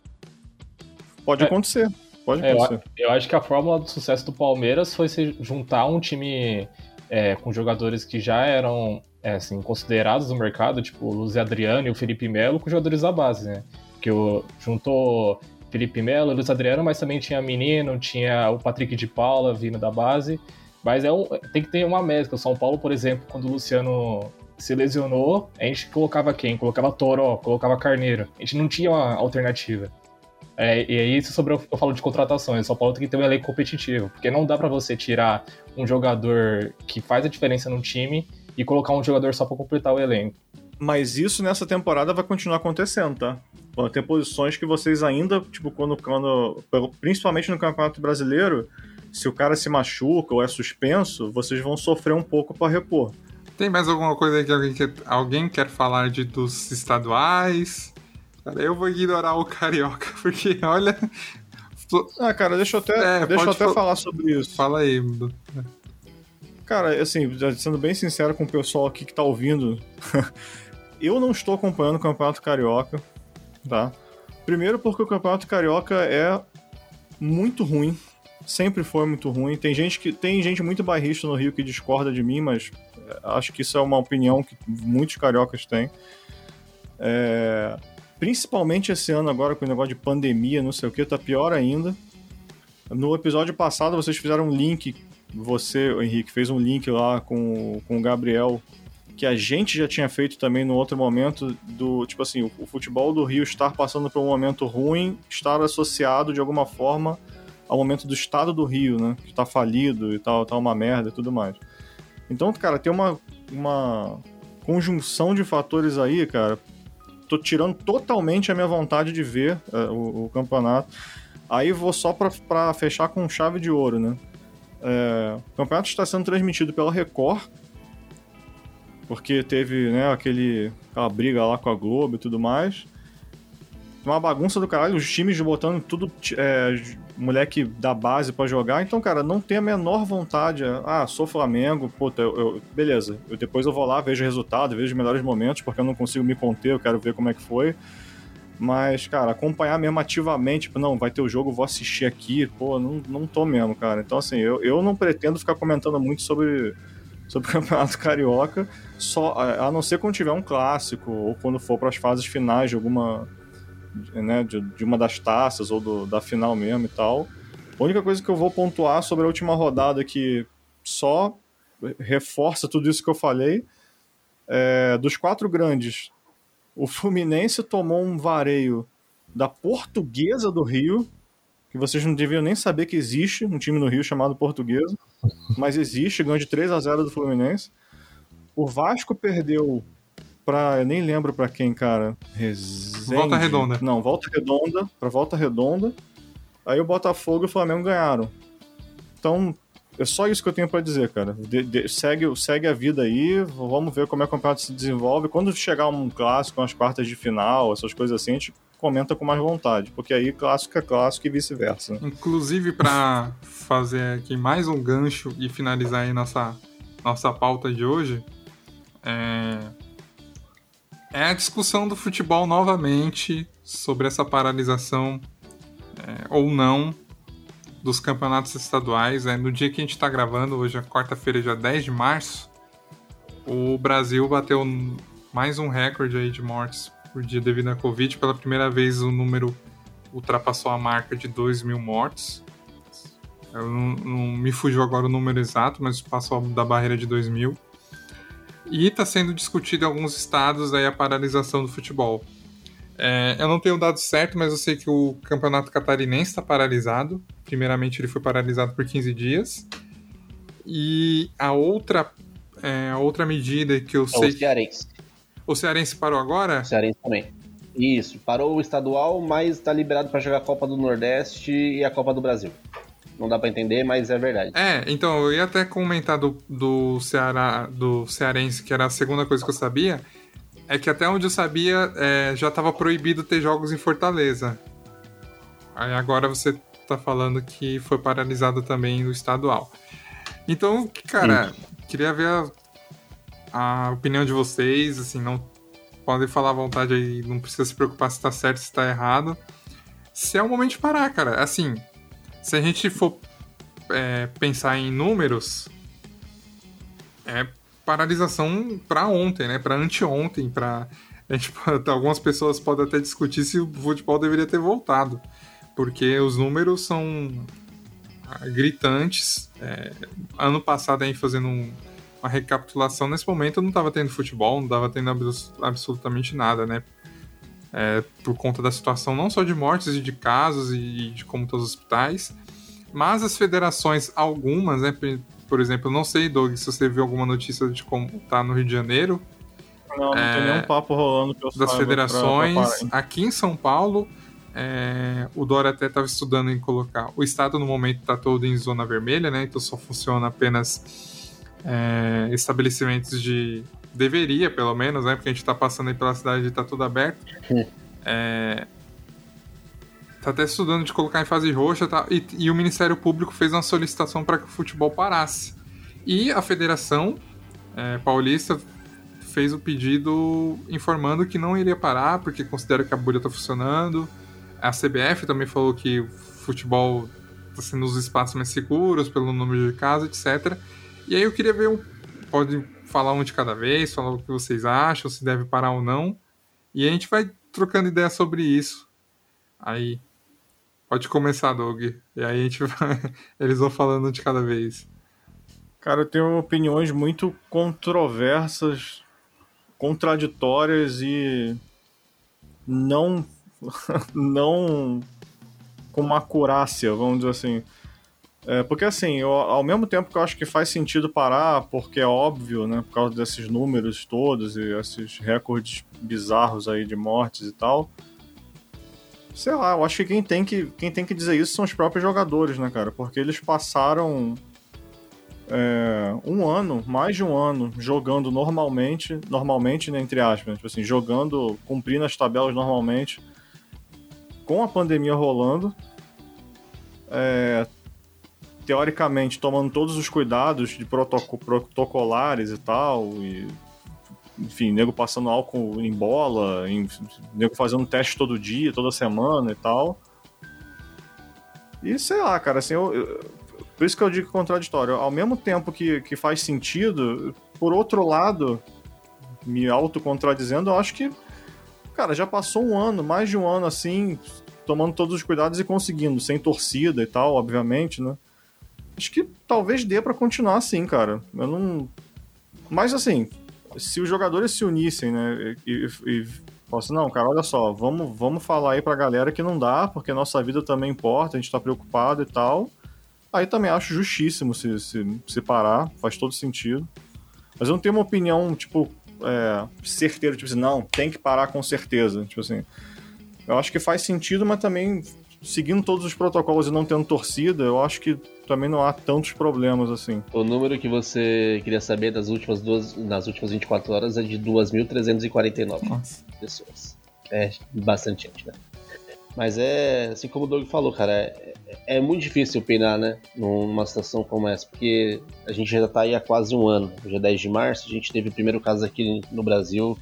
Pode é, acontecer. Pode é, acontecer. Eu, eu, acho que a fórmula do sucesso do Palmeiras foi se juntar um time é, com jogadores que já eram é, assim, considerados no mercado, tipo o Luiz Adriano e o Felipe Melo, com jogadores da base, né? Que o, juntou Felipe Melo, Luiz Adriano, mas também tinha Menino, tinha o Patrick de Paula vindo da base. Mas é um, tem que ter uma mescla. O São Paulo, por exemplo, quando o Luciano se lesionou, a gente colocava quem? Colocava Toró, colocava Carneiro. A gente não tinha uma alternativa. É, e aí, sobre eu, eu falo de contratações, São Paulo tem que ter um elenco competitivo, porque não dá para você tirar um jogador que faz a diferença no time e colocar um jogador só para completar o elenco. Mas isso nessa temporada vai continuar acontecendo, tá? Tem posições que vocês ainda, tipo, quando, quando principalmente no Campeonato Brasileiro, se o cara se machuca ou é suspenso, vocês vão sofrer um pouco para repor. Tem mais alguma coisa que alguém quer, alguém quer falar de dos estaduais? Cara, eu vou ignorar o carioca, porque olha. Ah, cara, deixa eu até, é, deixa eu até falar sobre isso. Fala aí. Cara, assim, sendo bem sincero com o pessoal aqui que tá ouvindo, eu não estou acompanhando o Campeonato Carioca, tá? Primeiro porque o Campeonato Carioca é muito ruim, sempre foi muito ruim. Tem gente que tem gente muito bairrista no Rio que discorda de mim, mas acho que isso é uma opinião que muitos cariocas têm. É, principalmente esse ano agora com o negócio de pandemia, não sei o que, tá pior ainda. No episódio passado vocês fizeram um link, você, Henrique, fez um link lá com, com o Gabriel, que a gente já tinha feito também no outro momento, do tipo assim, o, o futebol do Rio estar passando por um momento ruim, estar associado de alguma forma ao momento do estado do Rio, né? Que tá falido e tal, tá uma merda e tudo mais. Então, cara, tem uma, uma conjunção de fatores aí, cara. Tô tirando totalmente a minha vontade de ver uh, o, o, campeonato. Aí vou só para fechar com chave de ouro, né? É, o campeonato está sendo transmitido pela Record, porque teve né, aquele, aquela briga lá com a Globo e tudo mais uma bagunça do caralho, os times botando tudo é, moleque da base para jogar. Então, cara, não tem a menor vontade. Ah, sou Flamengo, puta, eu, eu, beleza. Eu, depois eu vou lá, vejo o resultado, vejo os melhores momentos, porque eu não consigo me conter, eu quero ver como é que foi. Mas, cara, acompanhar mesmo ativamente, tipo, não, vai ter o jogo, vou assistir aqui, pô, não, não tô mesmo, cara. Então, assim, eu, eu não pretendo ficar comentando muito sobre, sobre o Campeonato Carioca, só a não ser quando tiver um clássico ou quando for para as fases finais de alguma né, de, de uma das taças ou do, da final mesmo e tal. A única coisa que eu vou pontuar sobre a última rodada que só reforça tudo isso que eu falei É, dos quatro grandes, o Fluminense tomou um vareio da Portuguesa do Rio, que vocês não deviam nem saber que existe um time no Rio chamado Portuguesa, mas existe, ganhou de 3 a 0 do Fluminense. O Vasco perdeu pra. Eu nem lembro pra quem, cara. Resende. Volta Redonda. Não, Volta Redonda. Pra Volta Redonda. Aí o Botafogo e o Flamengo ganharam. Então, é só isso que eu tenho pra dizer, cara. De, de, segue, segue a vida aí, vamos ver como é que o campeonato se desenvolve. Quando chegar um clássico, umas quartas de final, essas coisas assim, a gente comenta com mais vontade, porque aí clássico é clássico e vice-versa. Inclusive, para fazer aqui mais um gancho e finalizar aí nossa, nossa pauta de hoje, é... é a discussão do futebol novamente sobre essa paralisação é, ou não dos campeonatos estaduais. É, no dia que a gente está gravando, hoje é quarta-feira, dia 10 de março, o Brasil bateu mais um recorde aí de mortes por dia devido à Covid. Pela primeira vez o número ultrapassou a marca de 2 mil mortes. Eu não, não, me fugiu agora o número exato, mas passou da barreira de 2 mil. E está sendo discutido em alguns estados aí a paralisação do futebol. É, eu não tenho dado certo, mas eu sei que o campeonato catarinense está paralisado. Primeiramente, ele foi paralisado por 15 dias. E a outra, é, a outra medida que eu é sei. O Cearense. O Cearense parou agora? O Cearense também. Isso, parou o estadual, mas está liberado para jogar a Copa do Nordeste e a Copa do Brasil. Não dá para entender, mas é verdade. É, então eu ia até comentar do, do Ceará, do Cearense, que era a segunda coisa que eu sabia é que até onde eu sabia, é, já estava proibido ter jogos em Fortaleza. Aí agora você tá falando que foi paralisado também no estadual. Então, cara, Sim. queria ver a, a, opinião de vocês, assim, não podem falar à vontade aí, não precisa se preocupar se tá certo, se tá errado. Se é o momento de parar, cara. Assim, se a gente for é, pensar em números, é paralisação para ontem, né? Para anteontem, para algumas pessoas podem até discutir se o futebol deveria ter voltado, porque os números são ah, gritantes. É, ano passado, aí fazendo um, uma recapitulação, nesse momento não estava tendo futebol, não estava tendo abs absolutamente nada, né? É, por conta da situação não só de mortes e de casos e de como todos os hospitais, mas as federações, algumas, né, por exemplo, não sei, Doug, se você viu alguma notícia de como tá no Rio de Janeiro. Não, não é, tem nenhum papo rolando Das federações. Pra, pra aqui em São Paulo, é, o Dória até estava estudando em colocar. O estado no momento está todo em zona vermelha, né? Então só funciona apenas é, estabelecimentos de. Deveria, pelo menos, né? Porque a gente está passando aí pela cidade e está tudo aberto. É, tá até estudando de colocar em fase roxa tá, e, e o Ministério Público fez uma solicitação para que o futebol parasse. E a Federação é, Paulista fez o pedido informando que não iria parar porque considera que a bolha está funcionando. A CBF também falou que o futebol está sendo os espaços mais seguros pelo número de casos, etc. E aí eu queria ver um. Pode falar um de cada vez, falar o que vocês acham, se deve parar ou não. E a gente vai trocando ideia sobre isso. Aí, Pode começar, Doug. E aí a gente vai... eles vão falando de cada vez. Cara, eu tenho opiniões muito controversas, contraditórias e não não com uma acurácia, vamos dizer assim. É, porque assim, eu, ao mesmo tempo que eu acho que faz sentido parar, porque é óbvio, né, por causa desses números todos e esses recordes bizarros aí de mortes e tal, Sei lá, eu acho que quem tem que, quem tem que dizer isso são os próprios jogadores, né, cara? Porque eles passaram é, um ano, mais de um ano, jogando normalmente, normalmente, né, entre aspas, tipo assim, jogando, cumprindo as tabelas normalmente, com a pandemia rolando, é, teoricamente tomando todos os cuidados de protocolares e tal, e enfim, nego passando álcool em bola, em, nego fazendo teste todo dia, toda semana e tal. E sei lá, cara, assim, eu, eu, por isso que eu digo contraditório. Ao mesmo tempo que, que faz sentido, por outro lado, me autocontradizendo, eu acho que, cara, já passou um ano, mais de um ano assim, tomando todos os cuidados e conseguindo, sem torcida e tal, obviamente, né? Acho que talvez dê para continuar assim, cara. Eu não. Mas assim, se os jogadores se unissem, né, e, e, assim, não, cara, olha só, vamos, vamos falar aí pra galera que não dá, porque nossa vida também importa, a gente tá preocupado e tal. Aí também acho justíssimo se, se, se parar, faz todo sentido. Mas eu não tenho uma opinião, tipo, é, certeira, tipo assim, não, tem que parar com certeza. Tipo assim, eu acho que faz sentido, mas também seguindo todos os protocolos e não tendo torcida, eu acho que também não há tantos problemas assim. O número que você queria saber das últimas duas, nas últimas 24 horas é de 2.349 pessoas. É bastante gente, né? Mas é, assim como o Doug falou, cara, é, é muito difícil opinar, né, numa situação como essa, porque a gente já tá aí há quase um ano. Hoje é 10 de março, a gente teve o primeiro caso aqui no Brasil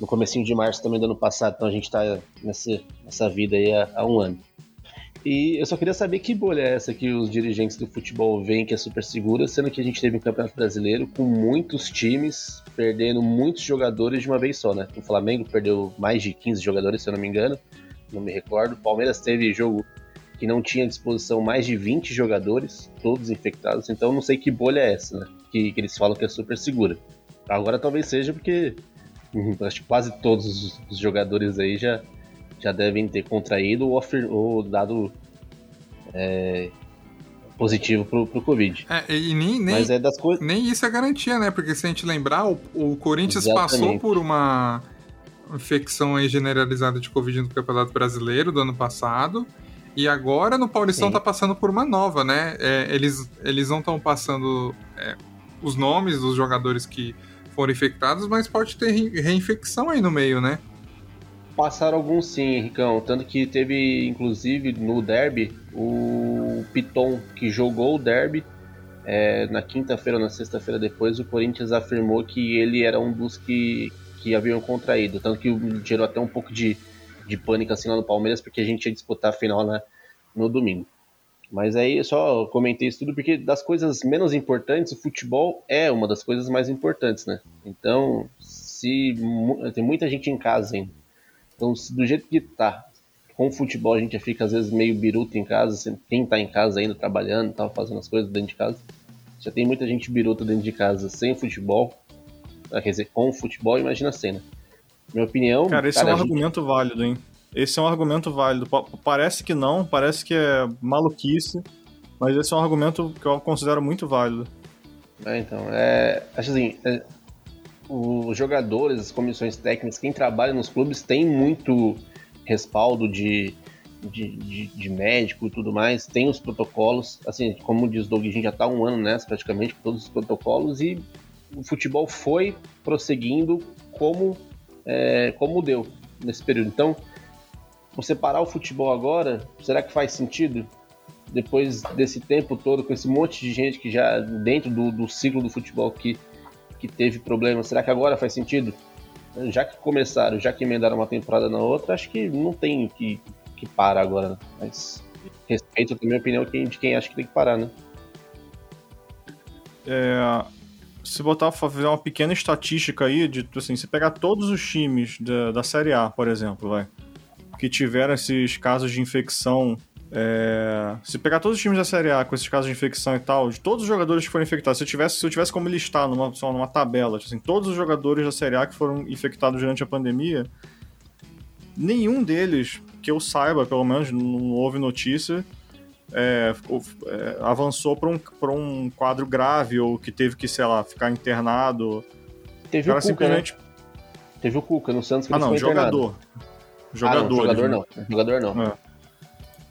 no comecinho de março também do ano passado, então a gente tá nessa, nessa vida aí há, há um ano. E eu só queria saber que bolha é essa que os dirigentes do futebol veem que é super segura, sendo que a gente teve um campeonato brasileiro com muitos times perdendo muitos jogadores de uma vez só, né? O Flamengo perdeu mais de 15 jogadores, se eu não me engano, não me recordo. O Palmeiras teve jogo que não tinha à disposição mais de 20 jogadores, todos infectados, então não sei que bolha é essa, né? Que, que eles falam que é super segura. Agora talvez seja porque hum, acho que quase todos os, os jogadores aí já já devem ter contraído ou, ou dado é, positivo pro, pro Covid. É, e nem, nem, Mas é das nem isso é garantia, né? Porque se a gente lembrar, o, o Corinthians Exatamente. passou por uma infecção aí generalizada de Covid no Campeonato Brasileiro do ano passado. E agora no Paulistão Sim. tá passando por uma nova, né? É, eles, eles não estão passando é, os nomes dos jogadores que foram infectados, mas pode ter reinfecção aí no meio, né? Passaram alguns sim, Ricão. Tanto que teve, inclusive, no derby, o Piton, que jogou o derby. É, na quinta-feira ou na sexta-feira depois, o Corinthians afirmou que ele era um dos que, que haviam contraído. Tanto que gerou até um pouco de, de pânico assim lá no Palmeiras, porque a gente ia disputar a final né, no domingo. Mas aí eu só comentei isso tudo porque das coisas menos importantes, o futebol é uma das coisas mais importantes, né? Então, se tem muita gente em casa ainda então, do jeito que tá, com o futebol a gente fica às vezes meio biruta em casa, quem tá em casa ainda trabalhando, tá fazendo as coisas dentro de casa. Já tem muita gente biruta dentro de casa sem futebol, ah, quer dizer, com o futebol, imagina a cena. Minha opinião. Cara, esse cara, é um argumento gente... válido, hein? Esse é um argumento válido. Parece que não, parece que é maluquice, mas esse é um argumento que eu considero muito válido. É, então, é. Acho assim, é, os jogadores, as comissões técnicas, quem trabalha nos clubes tem muito respaldo de, de, de, de médico e tudo mais, tem os protocolos, assim, como diz o Doug, a gente já está um ano nessa praticamente, com todos os protocolos, e o futebol foi prosseguindo como, é, como deu nesse período. Então, você parar o futebol agora, será que faz sentido? Depois desse tempo todo, com esse monte de gente que já dentro do, do ciclo do futebol que que teve problema, será que agora faz sentido? Já que começaram, já que emendaram uma temporada na outra, acho que não tem que, que parar agora. Né? Mas respeito a minha opinião de quem acha que tem que parar, né? É, se botar fazer uma pequena estatística aí, de assim, se pegar todos os times da, da Série A, por exemplo, vai, que tiveram esses casos de infecção é, se pegar todos os times da Série A com esses casos de infecção e tal, de todos os jogadores que foram infectados, se eu tivesse, se eu tivesse como listar numa, só numa tabela, tipo assim, todos os jogadores da Série A que foram infectados durante a pandemia, nenhum deles, que eu saiba, pelo menos, não houve notícia, é, é, avançou para um, um quadro grave ou que teve que, sei lá, ficar internado. Teve o, o Cuca, simplesmente... né? Teve o Cuca no Santos que Ah, não, jogador. Jogador. Ah, não, jogador não. Jogador não. É.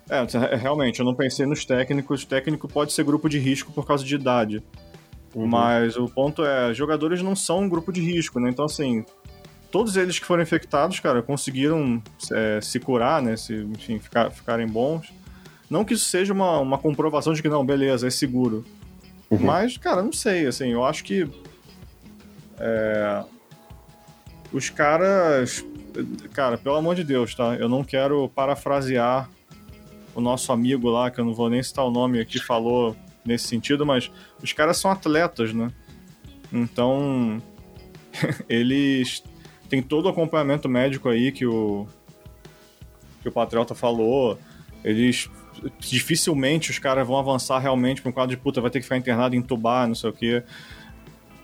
É, realmente, eu não pensei nos técnicos. Técnico pode ser grupo de risco por causa de idade. Uhum. Mas o ponto é, jogadores não são um grupo de risco, né? Então, assim, todos eles que foram infectados, cara, conseguiram é, se curar, né? Se, enfim, ficar, ficarem bons. Não que isso seja uma, uma comprovação de que, não, beleza, é seguro. Uhum. Mas, cara, não sei, assim, eu acho que. É, os caras. Cara, pelo amor de Deus, tá? Eu não quero parafrasear o nosso amigo lá, que eu não vou nem citar o nome aqui, falou nesse sentido, mas os caras são atletas, né? Então, eles têm todo o acompanhamento médico aí que o, que o Patriota falou. Eles dificilmente os caras vão avançar realmente para um quadro de puta, vai ter que ficar internado em tubar, não sei o quê.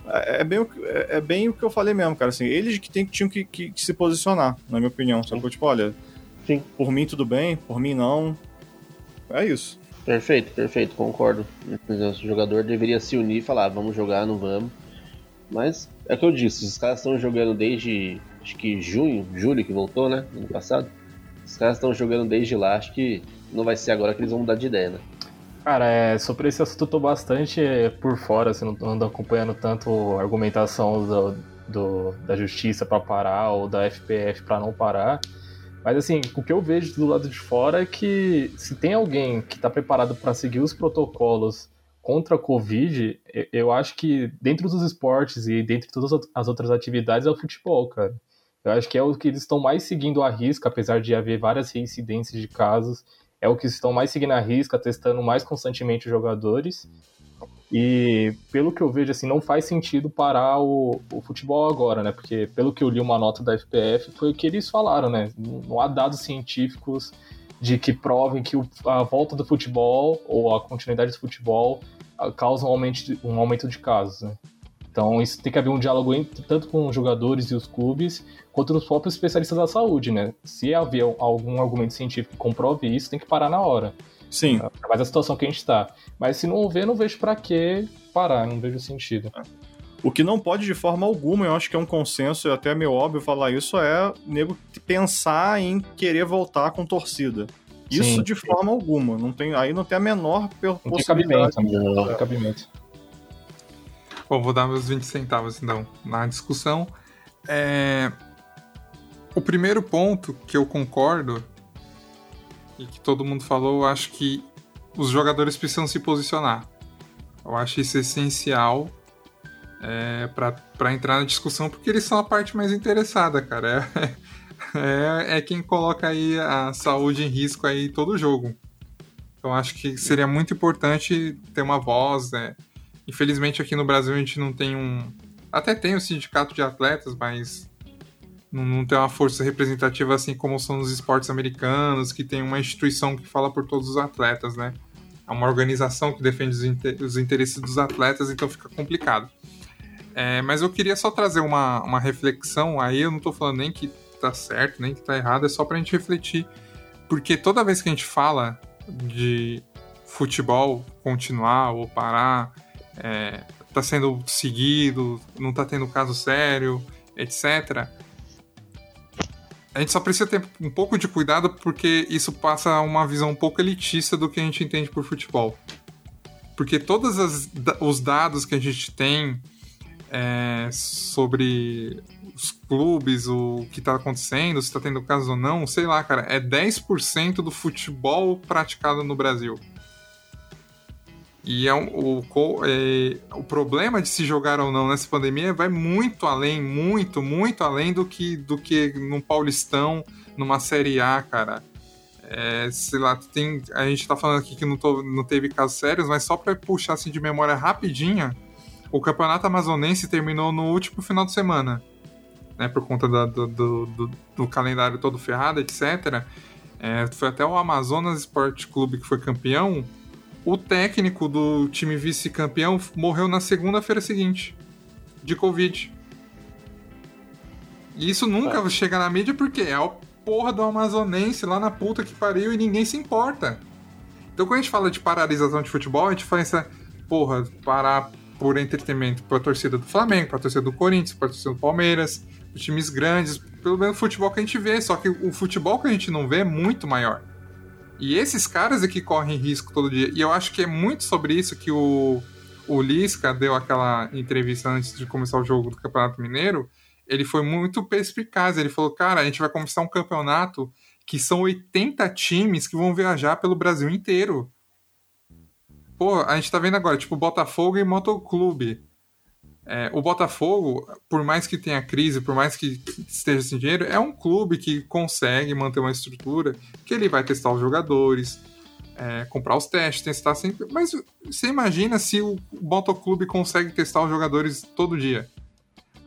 É, é bem, o, é, é, bem o que eu falei mesmo, cara. Assim, eles que, tem, tinham que, que, que se posicionar, na minha opinião. Sacou? Tipo, olha, Sim. por mim tudo bem, por mim não. É isso. Perfeito, perfeito, concordo. O jogador deveria se unir e falar, ah, vamos jogar, não vamos. Mas é o que eu disse, os caras estão jogando desde acho que junho, julho que voltou, né? Ano passado. Os caras estão jogando desde lá, acho que não vai ser agora que eles vão mudar de ideia, né? Cara, é, sobre esse assunto eu tô bastante por fora, assim, não ando acompanhando tanto a argumentação do, do da justiça para parar ou da FPF para não parar. Mas assim, o que eu vejo do lado de fora é que se tem alguém que está preparado para seguir os protocolos contra a Covid, eu acho que dentro dos esportes e dentro de todas as outras atividades é o futebol, cara. Eu acho que é o que eles estão mais seguindo a risca, apesar de haver várias reincidências de casos. É o que estão mais seguindo a risca, testando mais constantemente os jogadores. E pelo que eu vejo, assim, não faz sentido parar o, o futebol agora, né? Porque pelo que eu li uma nota da FPF, foi o que eles falaram, né? Não há dados científicos de que provem que a volta do futebol ou a continuidade do futebol ah, causa um aumento de, um aumento de casos, né? Então, isso tem que haver um diálogo entre, tanto com os jogadores e os clubes, quanto os próprios especialistas da saúde, né? Se haver algum argumento científico que comprove isso, tem que parar na hora. Sim. Mas a situação que a gente está. Mas se não houver, não vejo para que parar, não vejo sentido. O que não pode de forma alguma, eu acho que é um consenso, e até meio óbvio falar isso, é nego pensar em querer voltar com torcida. Isso sim, de forma alguma. Não tem, aí não tem a menor não possibilidade. Tem cabimento, não tem cabimento. Bom, vou dar meus 20 centavos então na discussão. É... O primeiro ponto que eu concordo e que todo mundo falou, eu acho que os jogadores precisam se posicionar. Eu acho isso essencial é, para entrar na discussão, porque eles são a parte mais interessada, cara. É, é, é quem coloca aí a saúde em risco aí todo jogo. Então acho que seria muito importante ter uma voz, né? Infelizmente aqui no Brasil a gente não tem um. Até tem o sindicato de atletas, mas não, não tem uma força representativa assim como são nos esportes americanos, que tem uma instituição que fala por todos os atletas, né? É uma organização que defende os, inter os interesses dos atletas, então fica complicado. É, mas eu queria só trazer uma, uma reflexão, aí eu não tô falando nem que tá certo, nem que tá errado, é só pra gente refletir. Porque toda vez que a gente fala de futebol continuar ou parar, é, tá sendo seguido, não tá tendo caso sério, etc. A gente só precisa ter um pouco de cuidado porque isso passa uma visão um pouco elitista do que a gente entende por futebol. Porque todos os dados que a gente tem é, sobre os clubes, o que tá acontecendo, se tá tendo caso ou não, sei lá, cara, é 10% do futebol praticado no Brasil. E é um, o, é, o problema de se jogar ou não nessa pandemia vai muito além, muito, muito além do que, do que num Paulistão, numa Série A, cara. É, sei lá, tem, a gente tá falando aqui que não, tô, não teve casos sérios, mas só para puxar assim de memória rapidinha, o Campeonato Amazonense terminou no último final de semana, né, por conta do, do, do, do, calendário todo ferrado, etc. É, foi até o Amazonas Sport Clube que foi campeão, o técnico do time vice-campeão morreu na segunda-feira seguinte, de Covid. E isso nunca é. chega na mídia porque é a porra do amazonense lá na puta que pariu e ninguém se importa. Então quando a gente fala de paralisação de futebol, a gente fala essa, porra, parar por entretenimento pra torcida do Flamengo, pra torcida do Corinthians, pra torcida do Palmeiras, times grandes, pelo menos o futebol que a gente vê, só que o futebol que a gente não vê é muito maior. E esses caras é que correm risco todo dia. E eu acho que é muito sobre isso que o, o Lisca deu aquela entrevista antes de começar o jogo do Campeonato Mineiro. Ele foi muito perspicaz. Ele falou: cara, a gente vai começar um campeonato que são 80 times que vão viajar pelo Brasil inteiro. Pô, a gente tá vendo agora, tipo, Botafogo e Motoclube. É, o Botafogo, por mais que tenha crise, por mais que esteja sem dinheiro, é um clube que consegue manter uma estrutura que ele vai testar os jogadores, é, comprar os testes, testar sempre. Mas você imagina se o Motoclube consegue testar os jogadores todo dia.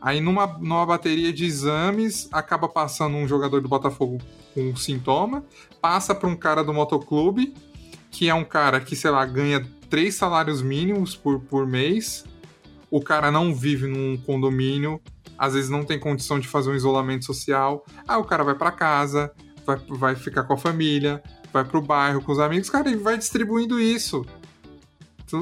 Aí numa, numa bateria de exames, acaba passando um jogador do Botafogo com um sintoma, passa para um cara do motoclube, que é um cara que, sei lá, ganha três salários mínimos por, por mês, o cara não vive num condomínio, às vezes não tem condição de fazer um isolamento social. Aí o cara vai para casa, vai, vai ficar com a família, vai pro bairro com os amigos, cara, e vai distribuindo isso.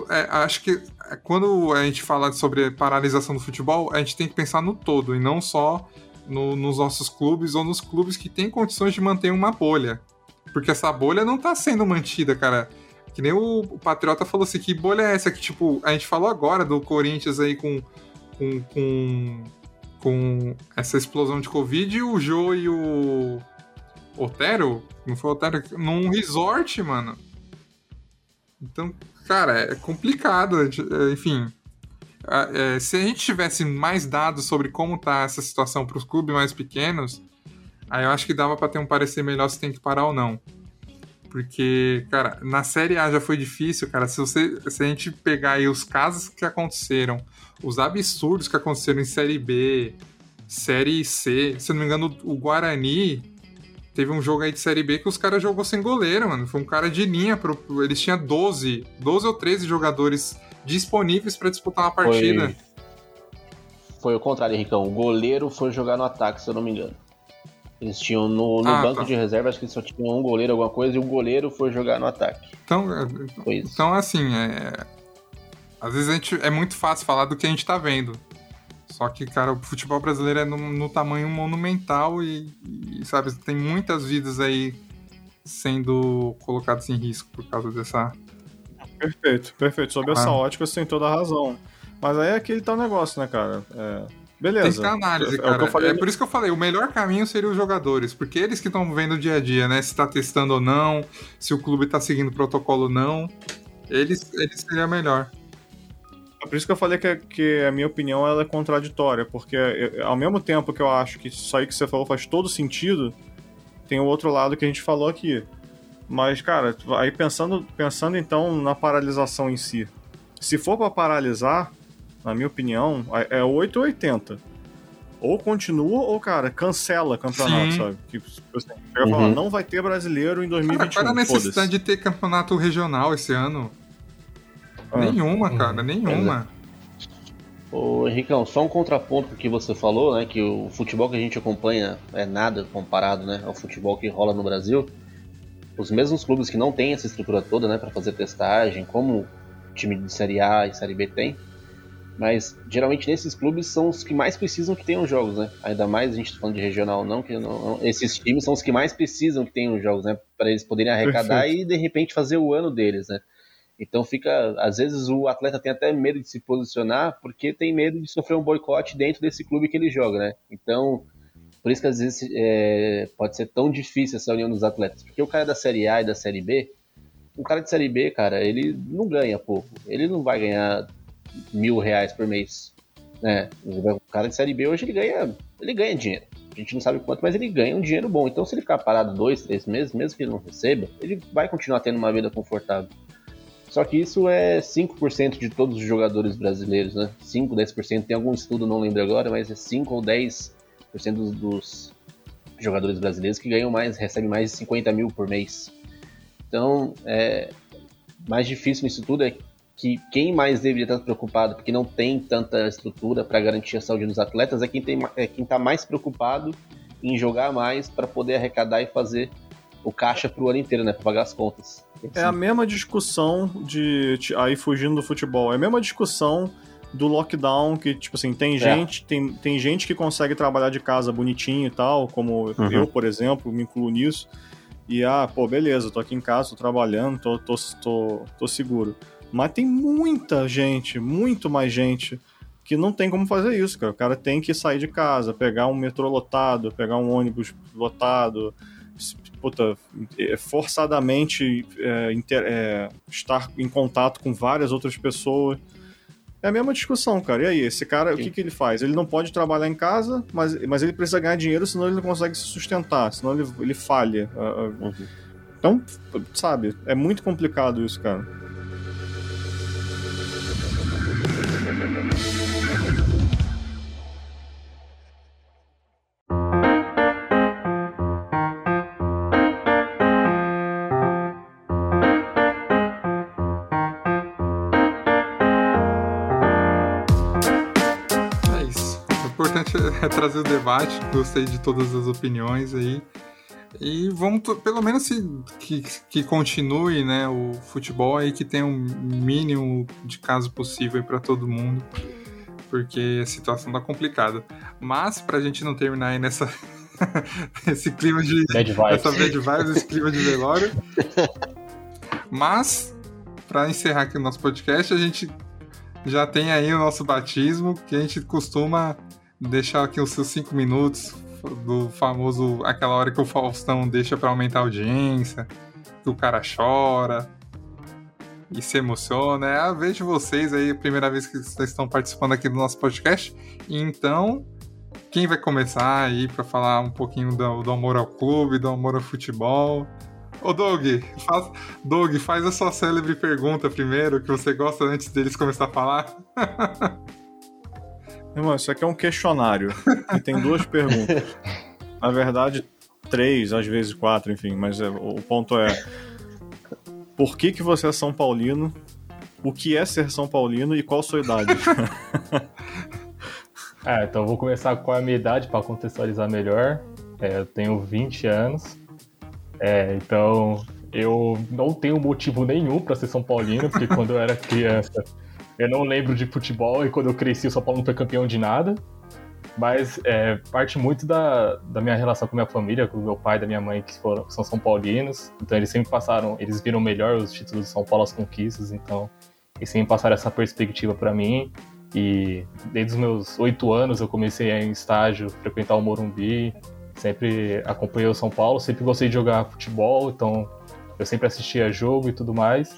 É, acho que é, quando a gente fala sobre paralisação do futebol, a gente tem que pensar no todo e não só no, nos nossos clubes ou nos clubes que têm condições de manter uma bolha. Porque essa bolha não tá sendo mantida, cara. Que nem o, o Patriota falou assim, que bolha é essa? Que, tipo, a gente falou agora do Corinthians aí com, com, com, com essa explosão de Covid e o Jô e o Otero, não foi Otero, num resort, mano. Então, cara, é complicado. É, enfim, é, se a gente tivesse mais dados sobre como tá essa situação para os clubes mais pequenos, aí eu acho que dava para ter um parecer melhor se tem que parar ou não. Porque, cara, na Série A já foi difícil, cara. Se, você, se a gente pegar aí os casos que aconteceram, os absurdos que aconteceram em Série B, Série C, se não me engano, o Guarani teve um jogo aí de Série B que os caras jogou sem goleiro, mano. Foi um cara de linha. Pro, eles tinham 12, 12 ou 13 jogadores disponíveis para disputar uma partida. Foi... foi o contrário, Henricão. O goleiro foi jogar no ataque, se eu não me engano. Eles tinham no, no ah, banco tá. de reserva, acho que só tinham um goleiro, alguma coisa, e o goleiro foi jogar no ataque. Então, é, então assim, é... às vezes a gente, é muito fácil falar do que a gente tá vendo. Só que, cara, o futebol brasileiro é no, no tamanho monumental e, e, sabe, tem muitas vidas aí sendo colocadas em risco por causa dessa. Perfeito, perfeito. Sobre ah. essa ótica, você tem toda a razão. Mas aí é aquele tal negócio, né, cara? É... Beleza. Tem que ter análise, cara. É, é, por isso que eu falei, o melhor caminho seria os jogadores, porque eles que estão vendo o dia a dia, né? Se tá testando ou não, se o clube tá seguindo o protocolo ou não, eles, eles seria melhor. É por isso que eu falei que, que a minha opinião ela é contraditória, porque ao mesmo tempo que eu acho que isso aí que você falou faz todo sentido, tem o outro lado que a gente falou aqui. Mas, cara, aí pensando, pensando então na paralisação em si. Se for para paralisar, na minha opinião, é 8 ou 80. Ou continua, ou, cara, cancela campeonato, Sim. sabe? Que, assim, eu uhum. falar, não vai ter brasileiro em 2021. Cara, qual a necessidade de ter campeonato regional esse ano? Ah. Nenhuma, uhum. cara, nenhuma. Ô, Henricão, só um contraponto que você falou, né? Que o futebol que a gente acompanha é nada comparado, né? Ao futebol que rola no Brasil. Os mesmos clubes que não têm essa estrutura toda, né? para fazer testagem, como o time de Série A e Série B tem. Mas geralmente nesses clubes são os que mais precisam que tenham jogos, né? Ainda mais a gente tá falando de regional, não que não, esses times são os que mais precisam que tenham jogos, né? Para eles poderem arrecadar Perfeito. e de repente fazer o ano deles, né? Então fica, às vezes o atleta tem até medo de se posicionar porque tem medo de sofrer um boicote dentro desse clube que ele joga, né? Então, por isso que às vezes é, pode ser tão difícil essa união dos atletas, porque o cara da Série A e da Série B, o cara de Série B, cara, ele não ganha pouco, ele não vai ganhar mil reais por mês, né? O cara de Série B hoje ele ganha, ele ganha dinheiro. A gente não sabe quanto, mas ele ganha um dinheiro bom. Então, se ele ficar parado dois, três meses, mesmo que ele não receba, ele vai continuar tendo uma vida confortável. Só que isso é 5% de todos os jogadores brasileiros, né? 5, 10%. Tem algum estudo, não lembro agora, mas é 5 ou 10% dos, dos jogadores brasileiros que ganham mais, recebem mais de 50 mil por mês. Então, é, mais difícil nisso tudo é que quem mais deveria estar preocupado, porque não tem tanta estrutura para garantir a saúde dos atletas, é quem é quem está mais preocupado em jogar mais para poder arrecadar e fazer o caixa para o ano inteiro, né, para pagar as contas. É a mesma discussão de aí fugindo do futebol, é a mesma discussão do lockdown que tipo assim tem é. gente tem, tem gente que consegue trabalhar de casa bonitinho e tal, como uhum. eu por exemplo me incluo nisso. E ah, pô, beleza, tô aqui em casa, tô trabalhando, tô, tô, tô, tô seguro. Mas tem muita gente, muito mais gente, que não tem como fazer isso, cara. O cara tem que sair de casa, pegar um metrô lotado, pegar um ônibus lotado, puta, é, forçadamente é, inter, é, estar em contato com várias outras pessoas. É a mesma discussão, cara. E aí, esse cara, Sim. o que, que ele faz? Ele não pode trabalhar em casa, mas, mas ele precisa ganhar dinheiro, senão ele não consegue se sustentar, senão ele, ele falha. Uhum. Então, sabe, é muito complicado isso, cara. Trazer o debate. Gostei de todas as opiniões aí. E vamos, pelo menos, se, que, que continue né, o futebol aí, que tenha um mínimo de caso possível para todo mundo, porque a situação tá complicada. Mas, pra gente não terminar aí nessa. esse clima de. Bad vibes. Essa bad vibes, esse clima de velório. Mas, para encerrar aqui o nosso podcast, a gente já tem aí o nosso batismo, que a gente costuma deixar aqui os seus cinco minutos, do famoso aquela hora que o Faustão deixa para aumentar a audiência, que o cara chora e se emociona. É a vez de vocês aí, primeira vez que vocês estão participando aqui do nosso podcast. Então, quem vai começar aí para falar um pouquinho do, do, amor ao clube, do amor ao futebol? Ô Doug, faz, Doug, faz a sua célebre pergunta primeiro, que você gosta antes deles começar a falar. Irmão, isso aqui é um questionário e tem duas perguntas. Na verdade, três, às vezes quatro, enfim, mas é, o ponto é: por que, que você é São Paulino? O que é ser São Paulino e qual sua idade? ah, então vou começar com a minha idade para contextualizar melhor. É, eu tenho 20 anos. É, então eu não tenho motivo nenhum para ser São Paulino, porque quando eu era criança eu não lembro de futebol e quando eu cresci o São Paulo não foi campeão de nada. Mas é, parte muito da, da minha relação com minha família, com meu pai e da minha mãe, que, foram, são São Paulinos. Então eles sempre passaram, eles viram melhor os títulos de São Paulo, as conquistas. Então eles sempre passaram essa perspectiva para mim. E desde os meus oito anos eu comecei a em estágio, frequentar o Morumbi. Sempre acompanhei o São Paulo, sempre gostei de jogar futebol, então eu sempre assistia jogo e tudo mais.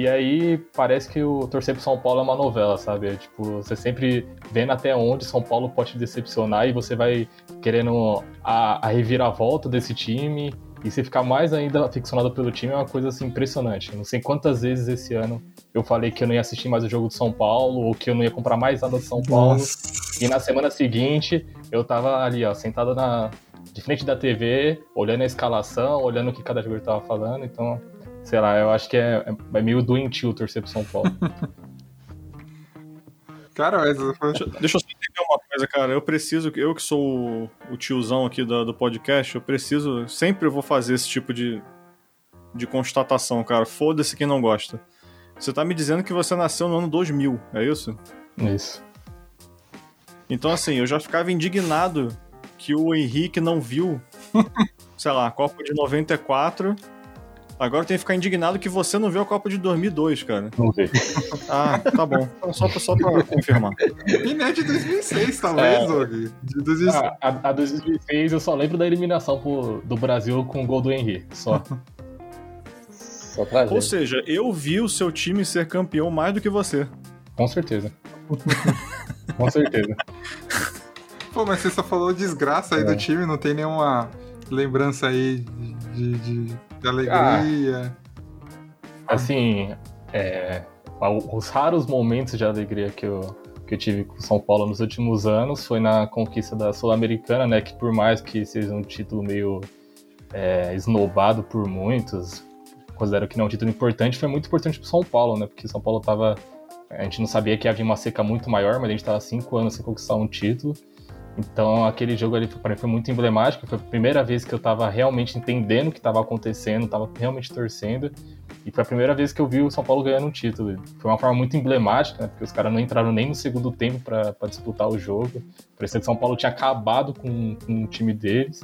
E aí parece que o torcer pro São Paulo é uma novela, sabe? É, tipo, você sempre vendo até onde São Paulo pode te decepcionar e você vai querendo a, a reviravolta desse time. E você ficar mais ainda aficionado pelo time é uma coisa assim impressionante. Não sei quantas vezes esse ano eu falei que eu não ia assistir mais o jogo do São Paulo ou que eu não ia comprar mais nada do São Paulo. Nossa. E na semana seguinte eu tava ali, ó, sentado na, de frente da TV, olhando a escalação, olhando o que cada jogador tava falando. Então sei lá, eu acho que é, é meio doentio torcer pro São Paulo. cara, mas... deixa, deixa eu só entender uma coisa, cara. Eu preciso, eu que sou o, o tiozão aqui do, do podcast, eu preciso, sempre vou fazer esse tipo de, de constatação, cara. Foda-se quem não gosta. Você tá me dizendo que você nasceu no ano 2000, é isso? Isso. Então, assim, eu já ficava indignado que o Henrique não viu, sei lá, a Copa de 94 Agora tem que ficar indignado que você não viu a Copa de 2002, cara. Não vi. Ah, tá bom. Então, só, só pra confirmar. E nem de 2006, talvez, é. De 2006. Ah, a, a 2006 eu só lembro da eliminação pro, do Brasil com o gol do Henrique, só. só pra Ou seja, eu vi o seu time ser campeão mais do que você. Com certeza. com certeza. Pô, mas você só falou desgraça aí é. do time, não tem nenhuma lembrança aí de, de de alegria. Ah, assim, é, os raros momentos de alegria que eu, que eu tive com São Paulo nos últimos anos foi na conquista da Sul-Americana, né? Que por mais que seja um título meio é, esnobado por muitos, considero que não é um título importante, foi muito importante para São Paulo, né? Porque São Paulo tava. A gente não sabia que havia uma seca muito maior, mas a gente estava cinco anos sem conquistar um título. Então aquele jogo ali para mim foi muito emblemático, foi a primeira vez que eu estava realmente entendendo o que estava acontecendo, estava realmente torcendo, e foi a primeira vez que eu vi o São Paulo ganhando um título. Foi uma forma muito emblemática, né, porque os caras não entraram nem no segundo tempo para disputar o jogo. Parecia que o São Paulo tinha acabado com, com o time deles.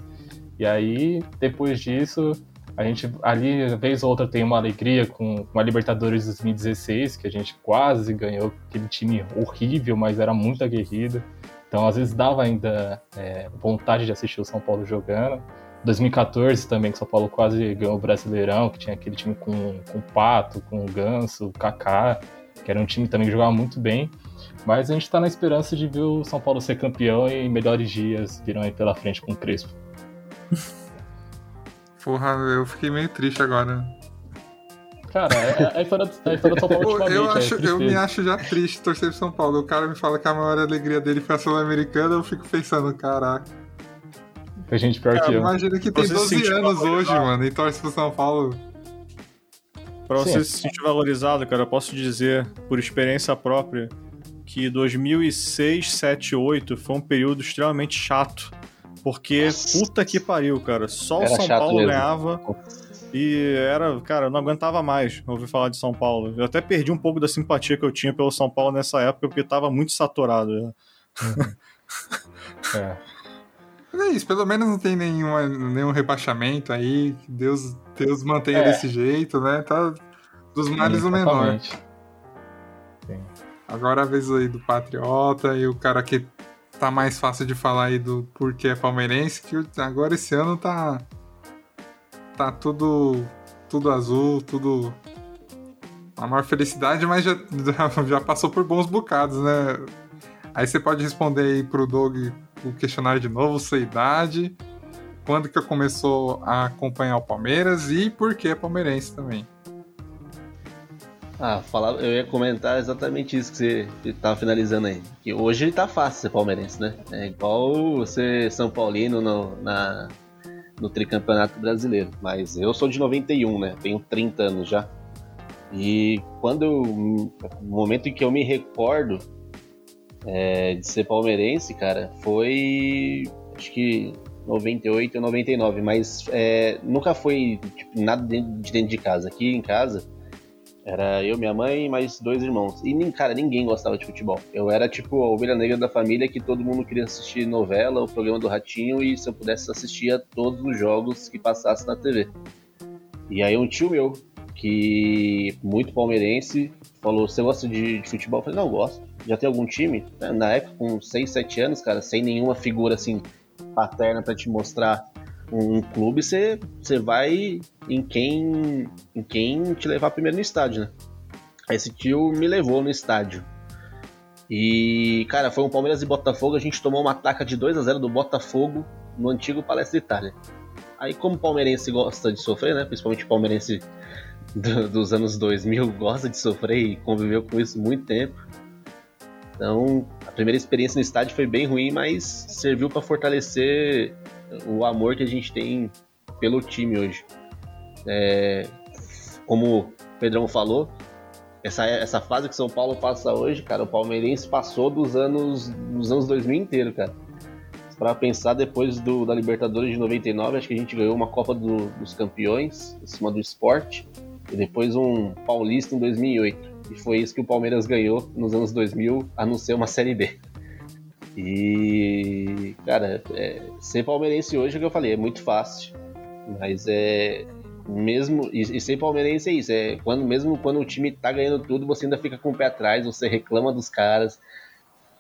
E aí, depois disso, a gente ali, vez ou outra, tem uma alegria com, com a Libertadores 2016, que a gente quase ganhou aquele time horrível, mas era muito aguerrido. Então, às vezes, dava ainda é, vontade de assistir o São Paulo jogando. 2014 também, que o São Paulo quase ganhou o Brasileirão, que tinha aquele time com, com o Pato, com o Ganso, o Kaká, que era um time também que jogava muito bem. Mas a gente está na esperança de ver o São Paulo ser campeão e melhores dias virão aí pela frente com o Crespo. Porra, eu fiquei meio triste agora. Cara, é, é a história, a história do São Paulo ultimamente. Eu, é acho, é eu me acho já triste torcer pro São Paulo. O cara me fala que a maior alegria dele foi a Sul-Americana, eu fico pensando, caraca. Tem gente pior cara, que eu. Imagina que tem 12 anos hoje, mano, e torce pro São Paulo. Pra você Sim. se sentir valorizado, cara, eu posso dizer, por experiência própria, que 2006, 7, 8 foi um período extremamente chato. Porque, puta que pariu, cara. Só Era o São Paulo mesmo. ganhava. E era, cara, eu não aguentava mais ouvir falar de São Paulo. Eu até perdi um pouco da simpatia que eu tinha pelo São Paulo nessa época, porque tava muito saturado. já. É. Mas é isso, pelo menos não tem nenhuma, nenhum rebaixamento aí. que Deus, Deus mantenha É. desse jeito, né? Tá dos males o menor. Exatamente. Agora a vez aí do Patriota e o cara que tá mais fácil de falar aí do porquê é palmeirense, que agora esse ano tá. Tá tudo. Tudo azul, tudo. A maior felicidade, mas já, já, passou por bons bocados, né? Aí você pode responder aí pro Doug o questionário de novo, sua idade, quando que começou a acompanhar o Palmeiras e por que é palmeirense também. Ah, falar, eu ia comentar exatamente isso que você tava finalizando aí. Que hoje tá fácil ser palmeirense, né? É igual ser São Paulino no, na, no tricampeonato brasileiro. Mas eu sou de 91, né? Tenho 30 anos já. E quando eu, momento em que eu me recordo é, de ser palmeirense, cara, foi acho que 98 ou 99, mas é, nunca foi tipo, nada de dentro de casa. Aqui em casa era eu, minha mãe e mais dois irmãos. E, cara, ninguém gostava de futebol. Eu era, tipo, a ovelha negra da família que todo mundo queria assistir novela, o programa do Ratinho, e se eu pudesse assistir a todos os jogos que passassem na TV. E aí um tio meu, que muito palmeirense, falou, você gosta de, de futebol? Eu falei, não, gosto. Já tem algum time? Na época, com 6, 7 anos, cara, sem nenhuma figura, assim, paterna pra te mostrar um clube, você você vai em quem em quem te levar primeiro no estádio, né? Esse tio me levou no estádio. E, cara, foi um Palmeiras e Botafogo, a gente tomou uma ataca de 2 a 0 do Botafogo no antigo Palestra Itália. Aí, como palmeirense gosta de sofrer, né? Principalmente palmeirense do- dos anos 2000 gosta de sofrer e conviveu com isso muito tempo. Então, a primeira experiência no estádio foi bem ruim, mas serviu para fortalecer o amor que a gente tem pelo time hoje. É, como o Pedrão falou, essa, essa fase que São Paulo passa hoje, cara, o palmeirense passou dos anos dos anos 2000 inteiro, cara. Para pensar depois do, da Libertadores de 99, acho que a gente ganhou uma Copa do- dos Campeões em cima do esporte e depois um Paulista em 2008. E foi isso que o Palmeiras ganhou nos anos 2000, a não ser uma Série B. E, cara, é, ser palmeirense hoje é o que eu falei, é muito fácil. Mas é. Mesmo. E, e ser palmeirense é isso. É quando, mesmo quando o time tá ganhando tudo, você ainda fica com o pé atrás, você reclama dos caras.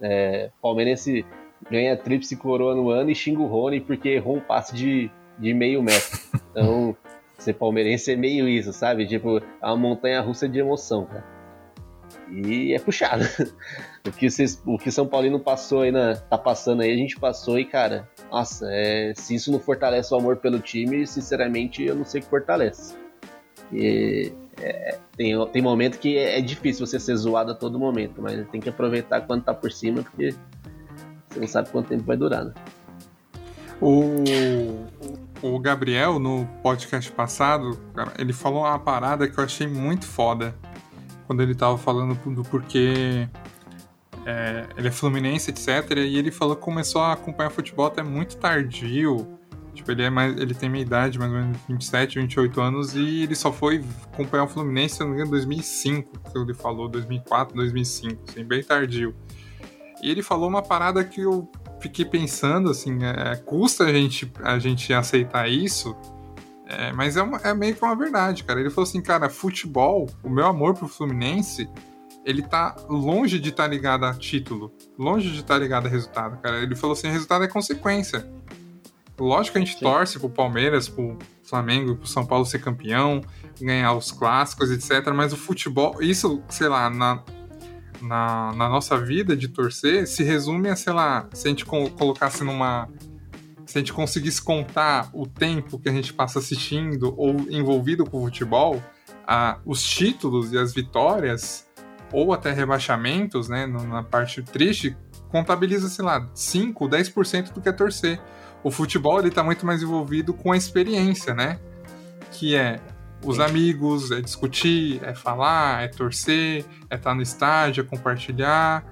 É, palmeirense ganha tríplice coroa no ano e xinga o Rony porque errou um passe de, de meio metro. Então, ser palmeirense é meio isso, sabe? Tipo, é uma montanha russa de emoção, cara. E é puxado. O que, vocês, o que São Paulino passou aí, na, tá passando aí, a gente passou e, cara, nossa, é, se isso não fortalece o amor pelo time, sinceramente, eu não sei que fortalece. E, é, tem, tem momento que é, é difícil você ser zoado a todo momento, mas tem que aproveitar quando tá por cima, porque você não sabe quanto tempo vai durar, né? O, o Gabriel, no podcast passado, cara, ele falou uma parada que eu achei muito foda. Quando ele tava falando do porquê é, ele é fluminense, etc. E ele falou que começou a acompanhar futebol até muito tardio. Tipo, ele, é mais, ele tem minha idade, mais ou menos 27, 28 anos, e ele só foi acompanhar o Fluminense, em 2005, que ele falou, 2004, 2005, assim, bem tardio. E ele falou uma parada que eu fiquei pensando, assim, é, custa a gente, a gente aceitar isso, é, mas é, uma- é meio que uma verdade, cara. Ele falou assim, cara, futebol, o meu amor pro Fluminense, ele tá longe de estar ligado a título, longe de estar ligado a resultado, cara. Ele falou assim, resultado é consequência. Lógico que a gente Sim. torce pro Palmeiras, pro Flamengo e pro São Paulo ser campeão, ganhar os clássicos, etc. Mas o futebol, isso, sei lá, na, na, na nossa vida de torcer, se resume a, sei lá, se a gente co- colocasse numa. Se a gente conseguisse contar o tempo que a gente passa assistindo ou envolvido com o futebol, a, os títulos e as vitórias, ou até rebaixamentos, né, na parte triste, contabiliza, sei lá, 5, 10% do que é torcer. O futebol, ele tá muito mais envolvido com a experiência, né? Que é os amigos, é discutir, é falar, é torcer, é estar no estádio, é compartilhar.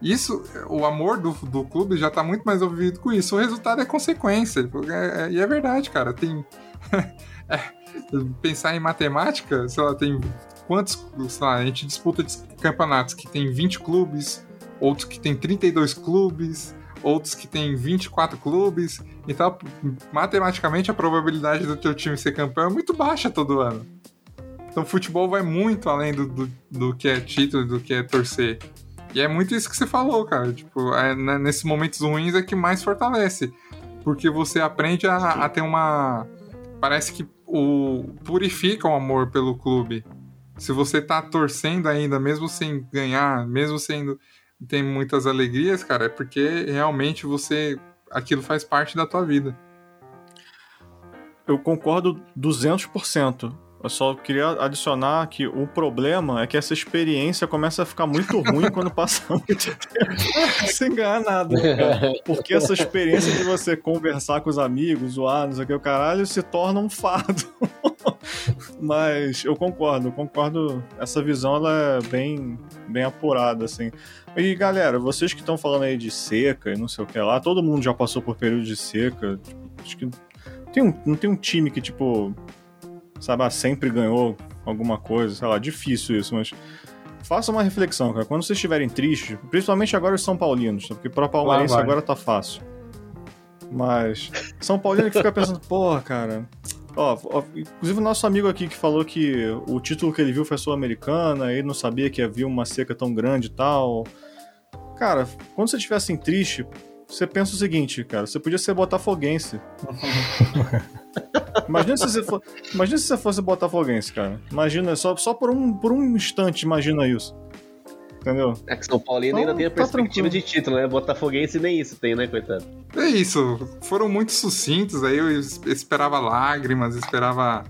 isso, o amor do, do clube já tá muito mais envolvido com isso. O resultado é consequência. É, é, e é verdade, cara. Tem. é, pensar em matemática, sei lá, tem quantos. Sei lá, a gente disputa campeonatos que tem 20 clubes, outros que tem 32 clubes, outros que tem 24 clubes. Então, matematicamente, a probabilidade do teu time ser campeão é muito baixa todo ano. Então, futebol vai muito além do, do, do que é título, do que é torcer. E é muito isso que você falou, cara. Tipo, é, né, nesses momentos ruins é que mais fortalece. Porque você aprende a, a ter uma. Parece que o purifica o amor pelo clube. Se você tá torcendo ainda, mesmo sem ganhar, mesmo sendo tem muitas alegrias, cara, é porque realmente você aquilo faz parte da tua vida. Eu concordo 200%. Eu só queria adicionar que o problema é que essa experiência começa a ficar muito ruim quando passa muito tempo sem ganhar nada. Cara. Porque essa experiência de você conversar com os amigos, zoar, não sei o que, o caralho, se torna um fardo. Mas eu concordo, eu concordo. Essa visão ela é bem, bem apurada, assim. E galera, vocês que estão falando aí de seca e não sei o que lá, todo mundo já passou por período de seca. Tipo, acho que tem um, não tem um time que, tipo, sabe, ah, sempre ganhou alguma coisa, sei lá, difícil isso, mas faça uma reflexão, cara. Quando vocês estiverem tristes, principalmente agora os São Paulinos, porque para Palmeirense agora tá fácil. Mas São Paulino que fica pensando, porra, cara. Ó, ó, inclusive o nosso amigo aqui que falou que o título que ele viu foi Sul-Americana, ele não sabia que havia uma seca tão grande e tal. Cara, quando você estiver assim triste, você pensa o seguinte, cara, você podia ser botafoguense. imagina, se você for, imagina se você fosse botafoguense, cara. Imagina, só, só por, um, por um instante, imagina isso. Entendeu? É que São Paulino então, ainda tem a tá perspectiva de título, né? Botafoguense nem isso tem, né, coitado? É isso. Foram muito sucintos, aí eu esperava lágrimas, esperava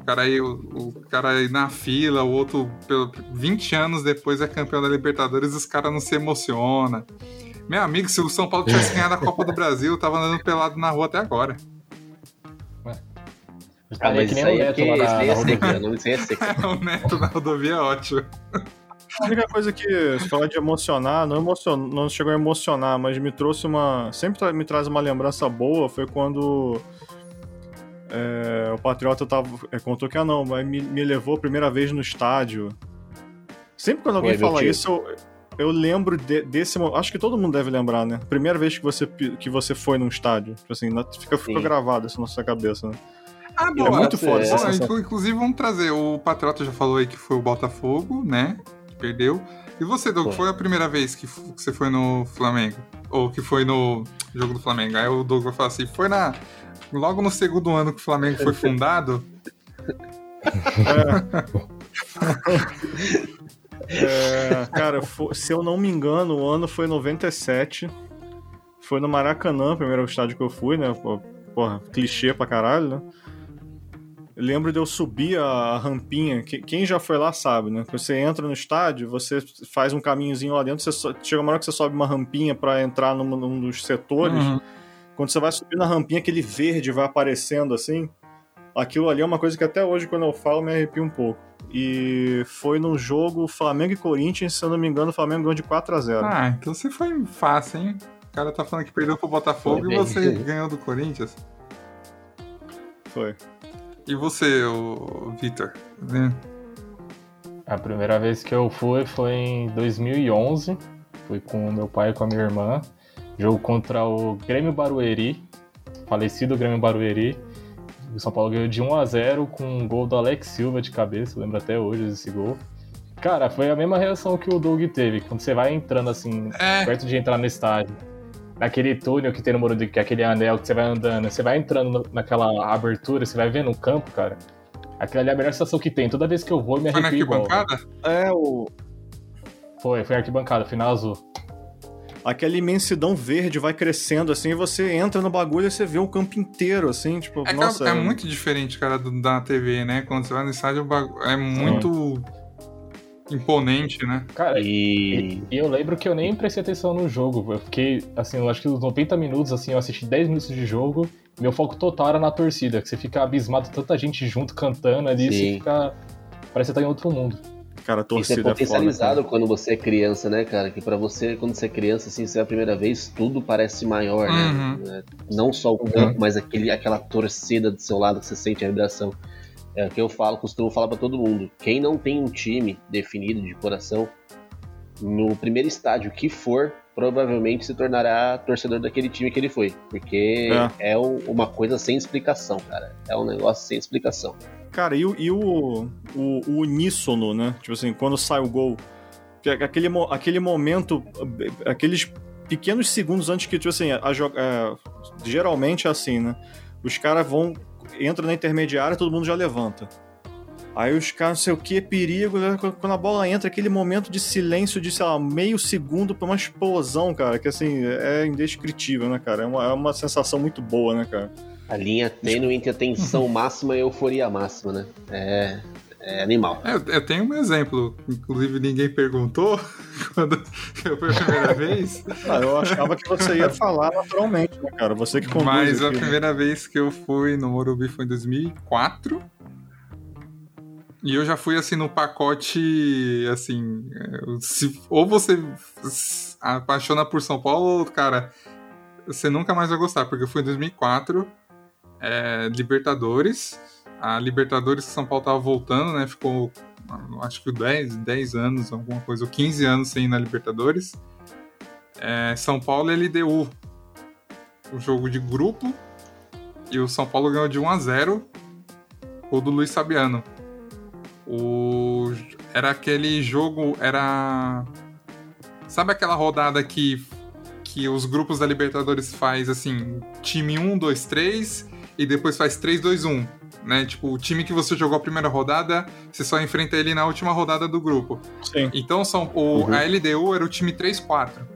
o cara aí, o, o cara aí na fila, o outro, pelo, 20 anos depois é campeão da Libertadores, os caras não se emocionam. Meu amigo, se o São Paulo tivesse ganhado a Copa do Brasil, eu tava andando pelado na rua até agora. Ah, mas isso aí é que esse é seca, não sei é o Neto na rodovia é ótimo. A única coisa que, se falar de emocionar, não, emocion... não chegou a emocionar, mas me trouxe uma. Sempre me traz uma lembrança boa, foi quando. É, o Patriota tava, é, contou que, ah, não, mas me, me levou a primeira vez no estádio. Sempre quando alguém fala isso, eu, eu lembro de, desse Acho que todo mundo deve lembrar, né? Primeira vez que você, que você foi num estádio. Tipo assim, fica, fica gravado isso na sua cabeça, né? Ah, boa, é muito foda. É, inclusive, vamos trazer. O Patriota já falou aí que foi o Botafogo, né? Que perdeu. E você, Doug, foi a primeira vez que, você foi no Flamengo? Ou que foi no jogo do Flamengo? Aí o Doug vai falar assim: foi na. Logo no segundo ano que o Flamengo foi fundado. é. É, cara, se eu não me engano, o ano foi 97. Foi no Maracanã, primeiro estádio que eu fui, né? Porra, clichê pra caralho, né? lembro de eu subir a rampinha. Quem já foi lá sabe, né? Você entra no estádio, você faz um caminhozinho lá dentro, você chega uma hora que você sobe uma rampinha para entrar num, num, dos setores. Uhum. Quando você vai subir na rampinha, aquele verde vai aparecendo assim. Aquilo ali é uma coisa que até hoje, quando eu falo, me arrepia um pouco. E foi num jogo Flamengo e Corinthians, se eu não me engano, o Flamengo ganhou de 4 a 0 Ah, então você foi fácil, hein? O cara tá falando que perdeu pro Botafogo foi e você ganhou do Corinthians. Foi. E você, o Vitor? Né? A primeira vez que eu fui foi em 2011. Fui com meu pai e com a minha irmã. Jogo contra o Grêmio Barueri, falecido Grêmio Barueri. O São Paulo ganhou de 1 a 0 com um gol do Alex Silva de cabeça, lembro até hoje desse gol. Cara, foi a mesma reação que o Doug teve, quando você vai entrando assim, é. perto de entrar no estádio naquele túnel que tem no Morumbi, que é aquele anel que você vai andando, você vai entrando naquela abertura, você vai vendo o campo, cara. Aquela ali é a melhor sensação que tem. Toda vez que eu vou, eu me arrepio Foi na arquibancada? É, o... Foi, foi arquibancada, final azul. Aquela imensidão verde vai crescendo, assim, e você entra no bagulho e você vê o campo inteiro, assim, tipo, é, nossa... É, é muito diferente, cara, da TV, né? Quando você vai no estádio, é muito imponente, né? Cara, e... e... eu lembro que eu nem prestei atenção no jogo. Eu fiquei, assim, eu acho que os 90 minutos, assim, eu assisti 10 minutos de jogo. Meu foco total era na torcida, que você fica abismado, tanta gente junto cantando ali, Sim. você fica. Parece que você tá em outro mundo. Cara, a Isso é torcida é foda. potencializado quando você é criança, né, cara? Que pra você, quando você é criança, assim, você é a primeira vez, tudo parece maior, Uhum. né? Não só o campo, mas aquele, aquela torcida do seu lado que você sente a vibração. É o que eu falo, costumo falar pra todo mundo. Quem não tem um time definido de coração, no primeiro estádio que for, provavelmente se tornará torcedor daquele time que ele foi. Porque é, o- uma coisa sem explicação, cara. É um negócio sem explicação. Cara, e, e o, o, o uníssono, né? Tipo assim, quando sai o gol. é Aquele, aquele momento, aqueles pequenos segundos antes que, tipo assim, a, jo- é, geralmente é assim, né? Os caras vão, entra na intermediária todo mundo já levanta. Aí os caras, não sei o que, perigo, né? Quando a bola entra, aquele momento de silêncio de, sei lá, meio segundo pra uma explosão, cara, que assim, é indescritível, né, cara? É uma, é uma sensação muito boa, né, cara? A linha tênue entre a tensão máxima e a euforia máxima, né? É, é animal. É, eu- tenho um exemplo, inclusive ninguém perguntou quando eu fui a primeira vez, Ah, eu achava que você ia falar naturalmente, né, cara? Você que conduz mas a né? primeira vez que eu fui no Morumbi foi em 2004. E eu já fui assim no pacote, assim, é, se- ou você se apaixona por São Paulo, ou, cara, você nunca mais vai gostar, porque eu fui em 2004, é, Libertadores, a Libertadores que São Paulo tava voltando, né, ficou acho que 10, 10 anos, alguma coisa, ou 15 anos sem ir na Libertadores. É, São Paulo e LDU, o jogo de grupo, e o São Paulo ganhou de 1 a 0 o do Luiz Fabiano. O... Era aquele jogo. Era. Sabe aquela rodada que, que os grupos da Libertadores faz assim: time 1, 2, 3 e depois faz 3, 2, 1. Né? Tipo, o time que você jogou a primeira rodada, você só enfrenta ele na última rodada do grupo. Sim. Então são, o, Uhum. a LDU era o time 3-4.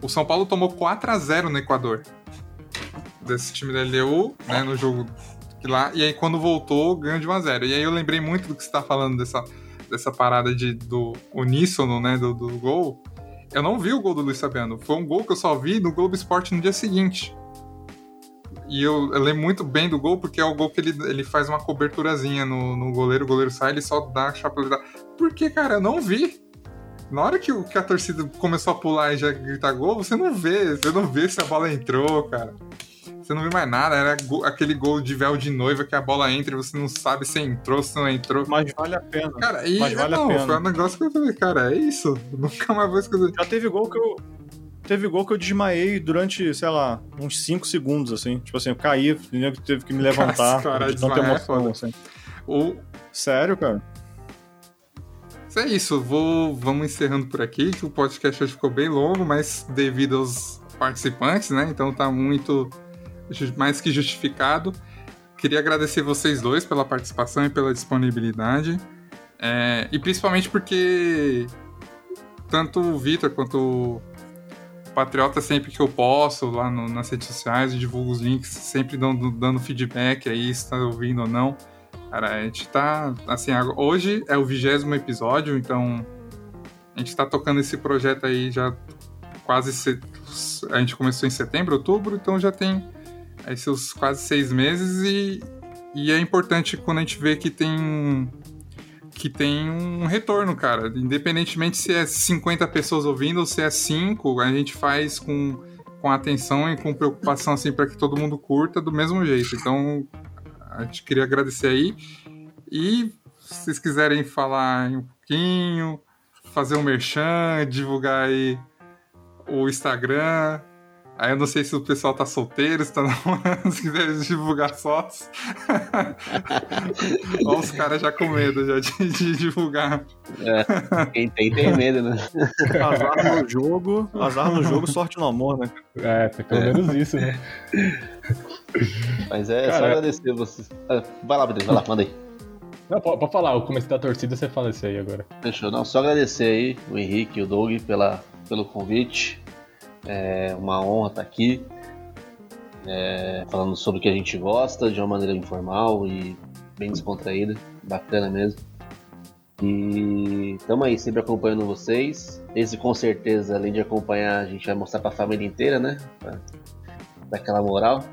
O São Paulo tomou 4 a 0 no Equador. Desse time da LDU, né, no jogo que lá. E aí quando voltou, ganhou de 1 a 0 E aí eu lembrei muito do que você tá falando dessa, dessa parada de, do uníssono, né, do, do gol. Eu não vi o gol do Luiz Fabiano. Foi um gol que eu só vi no Globo Esporte no dia seguinte. E eu, eu lembro muito bem do gol, porque é o gol que ele, ele faz uma coberturazinha no, no goleiro, o goleiro sai, ele só dá a chapeleta. Porque, cara, eu não vi. Na hora que, que a torcida começou a pular e já gritar gol, você não vê. Você não vê se a bola entrou, cara. Você não vê mais nada. Era go- aquele gol de véu de noiva que a bola entra e você não sabe se entrou, se não entrou. Mas vale a pena. Cara, e Mas vale a não, pena. foi um negócio que eu falei, cara, é isso. Nunca mais vou esquecer. Já teve gol que eu. Teve gol que eu desmaiei durante, sei lá, uns 5 segundos, assim. Tipo assim, eu caí, teve que me levantar. Cara, de tanta é emoção, foda. assim. O, Sério, cara? Mas é isso, vou, vamos encerrando por aqui, que o podcast hoje ficou bem longo, mas devido aos participantes, né? Então tá muito mais que justificado. Queria agradecer vocês dois pela participação e pela disponibilidade. É, e principalmente porque tanto o Vitor quanto Patriota, sempre que eu posso, lá no- nas redes sociais, divulgo os links, sempre dando, dando feedback aí, se tá ouvindo ou não. Cara, a gente tá. Assim, hoje é o vigésimo episódio, então. A gente tá tocando esse projeto aí já quase. se- A gente começou em setembro, outubro, então já tem aí seus quase seis meses e, e é importante quando a gente vê que tem. Que tem um retorno, cara. Independentemente se é 50 pessoas ouvindo ou se é 5, a gente faz com, com atenção e com preocupação, assim, para que todo mundo curta do mesmo jeito. Então, a gente queria agradecer aí. E se vocês quiserem falar um pouquinho, fazer um merchan, divulgar aí o Instagram. Aí eu não sei se o pessoal tá solteiro, se tá namorando, se quiser divulgar sócios. Olha os caras já com medo já de, de divulgar. Quem tem, tem medo, né? Azar no jogo, azar no jogo, sorte no amor, né? É, foi pelo menos isso, né? Mas é só Cara, agradecer vocês. Ah, vai lá, Pedro, vai lá, manda aí. Não, pode, pode falar, o começo da torcida você fala isso aí agora. Fechou. Não, só agradecer aí o Henrique e o Doug pela, pelo convite. É uma honra estar aqui. É, falando sobre o que a gente gosta de uma maneira informal e bem descontraída. Bacana mesmo. E estamos aí, sempre acompanhando vocês. Esse com certeza, além de acompanhar, a gente vai mostrar pra família inteira, né? Pra dar aquela moral.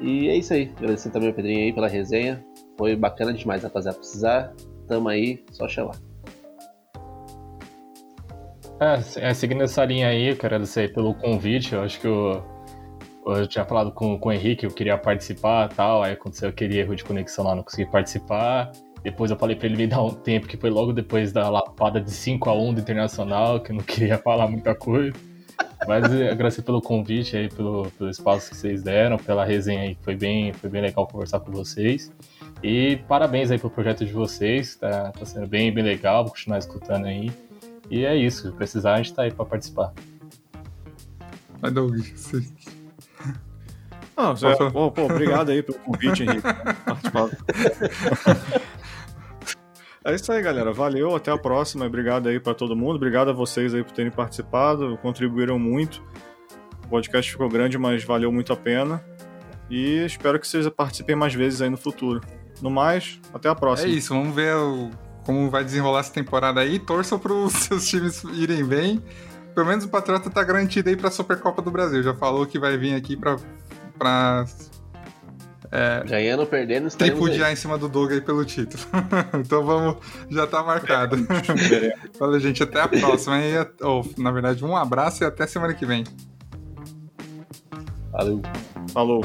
E é isso aí. Agradecer também ao Pedrinho aí pela resenha. Foi bacana demais, rapaziada. Precisar, tamo aí, só chamar. É, é, seguindo essa linha aí, quero agradecer pelo convite. Eu acho que eu, eu tinha falado com, com o Henrique, eu queria participar tal. Aí aconteceu aquele erro de conexão lá, não consegui participar. Depois eu falei pra ele me dar um tempo, que foi logo depois da lapada de 5 a 1 do Internacional, que eu não queria falar muita coisa. Mas agradecer pelo convite aí, pelo, pelo espaço que vocês deram, pela resenha aí, foi bem, foi bem legal conversar com vocês. E parabéns aí pelo projeto de vocês, tá, tá sendo bem, bem legal, vou continuar escutando aí. E é isso, se precisar, a gente tá aí pra participar. Vai, Doug. Não, Zé, pô, pô, obrigado aí pelo convite, Henrique. É isso aí, galera. Valeu, até a próxima. Obrigado aí para todo mundo. Obrigado a vocês aí por terem participado, contribuíram muito. O podcast ficou grande, mas valeu muito a pena. E espero que vocês participem mais vezes aí no futuro. No mais, até a próxima. É isso, vamos ver o, como vai desenrolar essa temporada aí. Torçam para os seus times irem bem. Pelo menos o Patriota tá garantido aí para a Supercopa do Brasil. Já falou que vai vir aqui para é, Ganhando, perdendo, tripudiar em cima do Doug aí pelo título. então vamos, já tá marcado. Valeu, gente, até a próxima. E, ou, na verdade, um abraço e até semana que vem. Valeu. Falou.